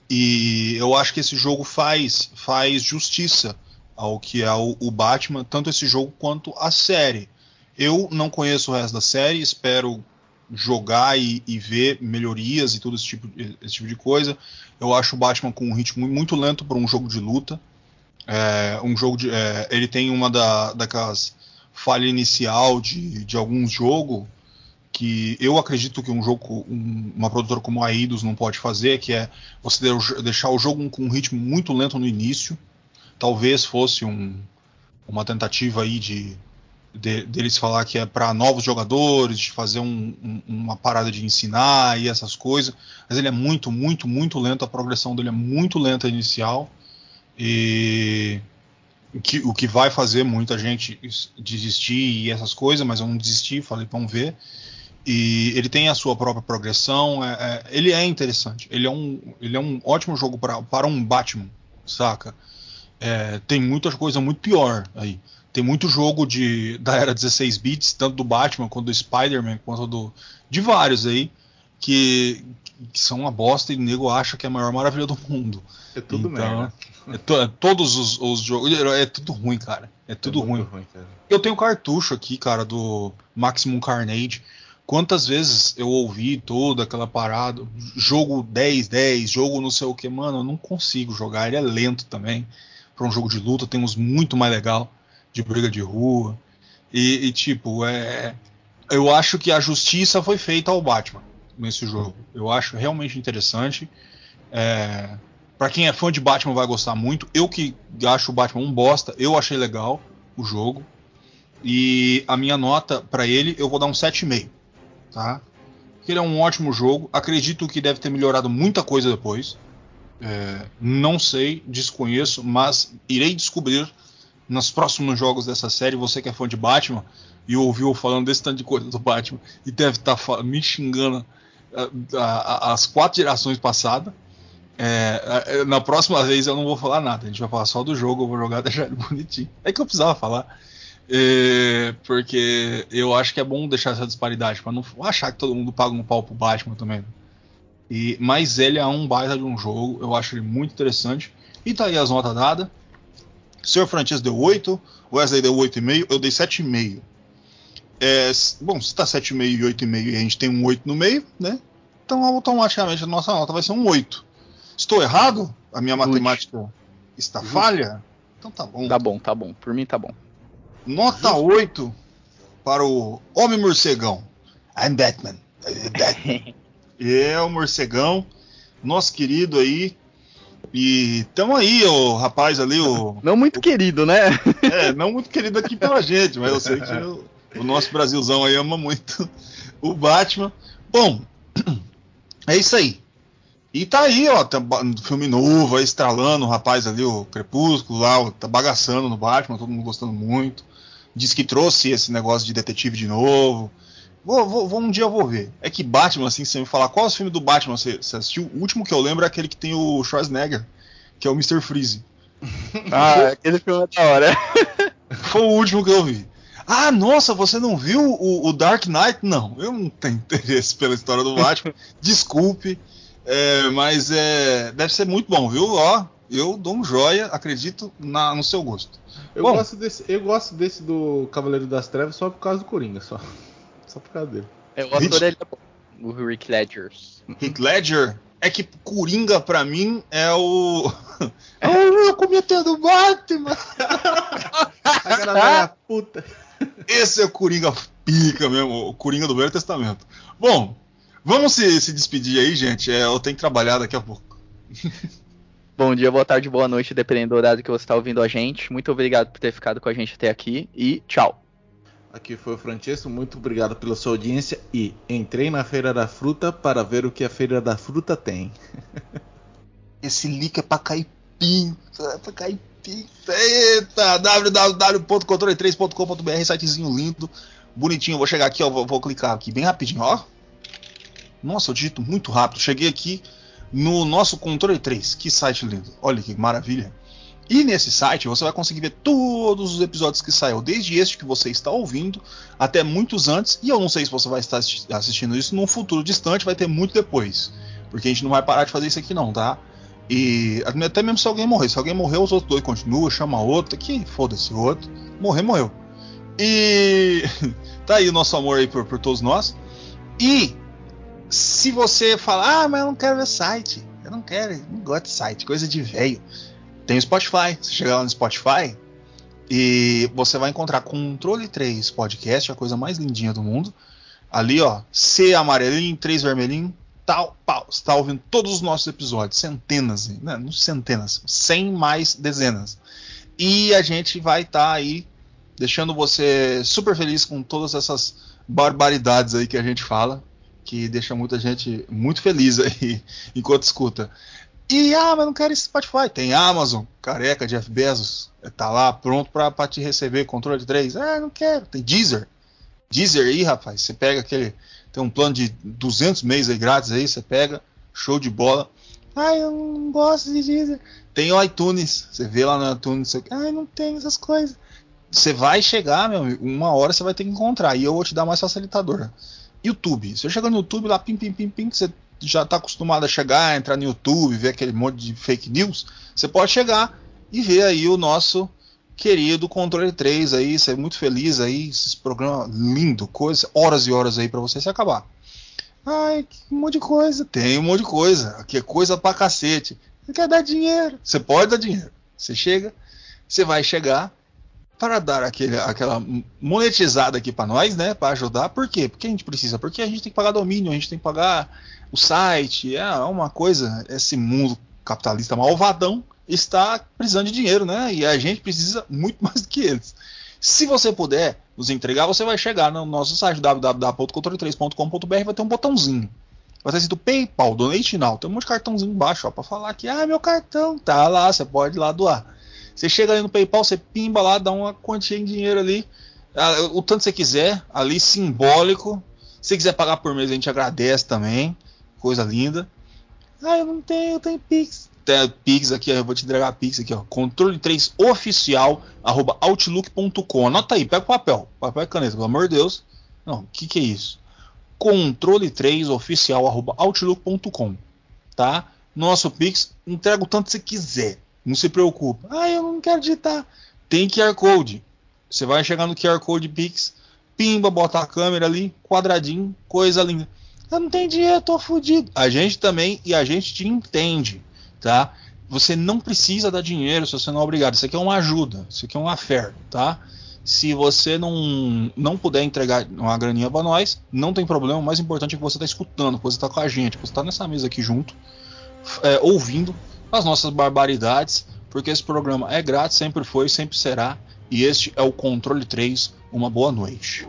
E eu acho que esse jogo faz, faz justiça ao que é o, o Batman, tanto esse jogo quanto a série. Eu não conheço o resto da série, espero jogar e, e ver melhorias e todo esse tipo, esse tipo de coisa. Eu acho o Batman com um ritmo muito lento para um jogo de luta. É, um jogo de, é, ele tem uma da, daquelas falha inicial de, de algum jogo que eu acredito que um jogo, um, uma produtora como a Eidos não pode fazer, que é você deixar o jogo com um ritmo muito lento no início. Talvez fosse um, uma tentativa aí de, de deles falar que é para novos jogadores, de fazer um, um, uma parada de ensinar e essas coisas. Mas ele é muito, muito, muito lento. A progressão dele é muito lenta inicial. E que, o que vai fazer muita gente desistir e essas coisas, mas eu não desisti, falei, vamos ver. E ele tem a sua própria progressão, é, é, ele é interessante. Ele é um, ele é um ótimo jogo pra, para um Batman, saca? É, tem muita coisa muito pior aí. Tem muito jogo de, da era 16 bits, tanto do Batman quanto do Spider-Man, quanto do. de vários aí, que, que são uma bosta e o nego acha que é a maior maravilha do mundo. É tudo então, merda. é to- é todos os, os jogos. É tudo ruim, cara. É tudo É ruim. ruim, cara. Eu tenho cartucho aqui, cara, do Maximum Carnage. Quantas vezes eu ouvi toda aquela parada, jogo 10, 10, jogo não sei o que, mano, eu não consigo jogar, ele é lento também. Para um jogo de luta, tem uns muito mais legal, de briga de rua. E, e, tipo, é. Eu acho que a justiça foi feita ao Batman nesse jogo. Eu acho realmente interessante. É, para quem é fã de Batman vai gostar muito. Eu que acho o Batman um bosta, eu achei legal o jogo. E a minha nota para ele eu vou dar um 7,5, tá? Ele é um ótimo jogo. Acredito que deve ter melhorado muita coisa depois. É, não sei, desconheço, mas irei descobrir nos próximos jogos dessa série. Você que é fã de Batman e ouviu falando desse tanto de coisa do Batman e deve estar fa- me xingando as quatro gerações passadas. É, é, na próxima vez eu não vou falar nada, a gente vai falar só do jogo, eu vou jogar deixar ele bonitinho. É que eu precisava falar. É, porque eu acho que é bom deixar essa disparidade, para não achar que todo mundo paga um pau pro Batman também. E, mas ele é um baita de um jogo, eu acho ele muito interessante. E tá aí as notas dadas. Sr. Francis deu 8, Wesley deu 8,5, eu dei 7,5. É, bom, se tá 7,5 e 8,5 e a gente tem um 8 no meio, né? Então automaticamente a nossa nota vai ser um 8. Estou errado? A minha matemática está falha? Então tá bom. Tá bom, tá bom. Por mim tá bom. Nota 8 para o Homem Morcegão. I'm Batman. I'm Batman. É o morcegão, nosso querido aí. E tamo aí, o rapaz ali, o. Não muito querido, né? É, não muito querido aqui pela gente, mas eu sei que o, o nosso Brasilzão aí ama muito o Batman. Bom, é isso aí. E tá aí, ó, tá filme novo, aí estralando o rapaz ali, o Crepúsculo lá, ó, tá bagaçando no Batman, todo mundo gostando muito. Diz que trouxe esse negócio de detetive de novo. Vou, vou- vou- um dia eu vou ver. É que Batman, assim, se você me falar qual é o filme do Batman você, você assistiu, o último que eu lembro é aquele que tem o Schwarzenegger, que é o Mr. Freeze. Ah, aquele filme é da hora. Foi o último que eu vi. Ah, nossa, você não viu o, o Dark Knight? Não, eu não tenho interesse pela história do Batman. Desculpe, é, mas é, deve ser muito bom, viu? Ó, eu dou um joia, acredito na- no seu gosto. Eu Bom. gosto, desse, eu gosto desse do Cavaleiro das Trevas só por causa do Coringa, só. Só por causa dele. É, o ator dele é bom. O Rick Ledgers. Heath Ledger é que Coringa pra mim é o. é o comitê do Batman. Aquela velha puta. Esse é o Coringa pica mesmo, o Coringa do Velho Testamento. Bom, vamos se, se despedir aí, gente. É, eu tenho que trabalhar daqui a pouco. Bom dia, boa tarde, boa noite, dependendo do horário que você está ouvindo a gente. Muito obrigado por ter ficado com a gente até aqui e tchau. Aqui foi o Francesco, muito obrigado pela sua audiência e entrei na Feira da Fruta para ver o que a Feira da Fruta tem. Esse link é pra caipim. É pra caipim. Eita! www.controle3.com.br, sitezinho lindo, bonitinho. Vou chegar aqui, ó. Vou, vou clicar aqui bem rapidinho, ó. Nossa, eu digito muito rápido. Cheguei aqui no nosso Controle 3. Que site lindo. Olha que maravilha. E nesse site você vai conseguir ver todos os episódios que saiu, desde este que você está ouvindo até muitos antes. E eu não sei se você vai estar assisti- assistindo isso num futuro distante, vai ter muito depois. Porque a gente não vai parar de fazer isso aqui, não, tá? E até mesmo se alguém morrer. Se alguém morrer, os outros dois continuam, chama outro, que foda-se outro. Morrer, morreu. E tá aí o nosso amor aí por, por todos nós. E se você falar, ah, mas eu não quero ver site, eu não quero, não gosto de site, coisa de velho. Tem o Spotify. Você chegar lá no Spotify e você vai encontrar Controle 3 Podcast, a coisa mais lindinha do mundo. Ali, ó, C amarelinho, 3 vermelhinho, tal, pau. Você tá ouvindo todos os nossos episódios, centenas, né? Não centenas, 100 mais dezenas. E a gente vai estar aí deixando você super feliz com todas essas barbaridades aí que a gente fala, que deixa muita gente muito feliz aí enquanto escuta. E ah, mas não quero esse Spotify. Tem Amazon, careca, Jeff Bezos, tá lá pronto pra te receber, controle de 3. Ah, não quero. Tem Deezer. Deezer aí, rapaz. Você pega aquele. Tem um plano de 200 meses aí grátis aí, você pega, show de bola. Ai, eu não gosto de Deezer. Tem o iTunes, você vê lá no iTunes, você, ai, não tem essas coisas. Você vai chegar, meu amigo, uma hora você vai ter que encontrar. E eu vou te dar mais facilitador. YouTube. Você chega no YouTube lá, pim, pim, pim, pim, você já está acostumado a chegar, entrar no YouTube, ver aquele monte de fake news, você pode chegar e ver aí o nosso querido Controle 3 aí, ser muito feliz aí, esse programa lindo, coisa, horas e horas aí para você se acabar. Ai, que um monte de coisa. Tem um monte de coisa. Aqui é coisa pra cacete. Você quer dar dinheiro? Você pode dar dinheiro. Você chega, você vai chegar para dar aquele, aquela monetizada aqui para nós, né? Para ajudar. Por quê? Porque a gente precisa. Porque a gente tem que pagar domínio, a gente tem que pagar o site. É uma coisa. Esse mundo capitalista malvadão está precisando de dinheiro, né? E a gente precisa muito mais do que eles. Se você puder nos entregar, você vai chegar no nosso site www.controle3.com.br vai ter um botãozinho. vai estar escrito PayPal, Donate Now. Tem um monte de cartãozinho embaixo, ó, pra falar que, ah, meu cartão tá lá, você pode ir lá doar. Você chega ali no PayPal, você pimba lá, dá uma quantia em dinheiro ali, ah, o tanto você quiser, ali simbólico. Se quiser pagar por mês, a gente agradece também. Coisa linda. Ah, eu não tenho, eu tenho Pix. Tem Pix aqui, eu vou te entregar Pix aqui, ó. Controle 3 oficial, arroba outlook.com. Anota aí, pega o papel, papel e caneta, pelo amor de Deus. Não, o que, que é isso? Controle 3 oficial, arroba outlook.com. Tá? Nosso Pix, entrega o tanto você quiser. Não se preocupe. Ah, eu não quero digitar. Tem QR Code. Você vai chegar no QR Code Pix, pimba, bota a câmera ali, quadradinho, coisa linda. Eu não tenho dinheiro, tô fudido. A gente também e a gente te entende, tá? Você não precisa dar dinheiro se você não é obrigado. Isso aqui é uma ajuda, isso aqui é uma fé, tá? Se você não, não puder entregar uma graninha para nós, não tem problema. O mais importante é que você está escutando, que você está com a gente, que você está nessa mesa aqui junto, é, ouvindo as nossas barbaridades, porque esse programa é grátis, sempre foi, sempre será. E este é o Controle 3. Uma boa noite.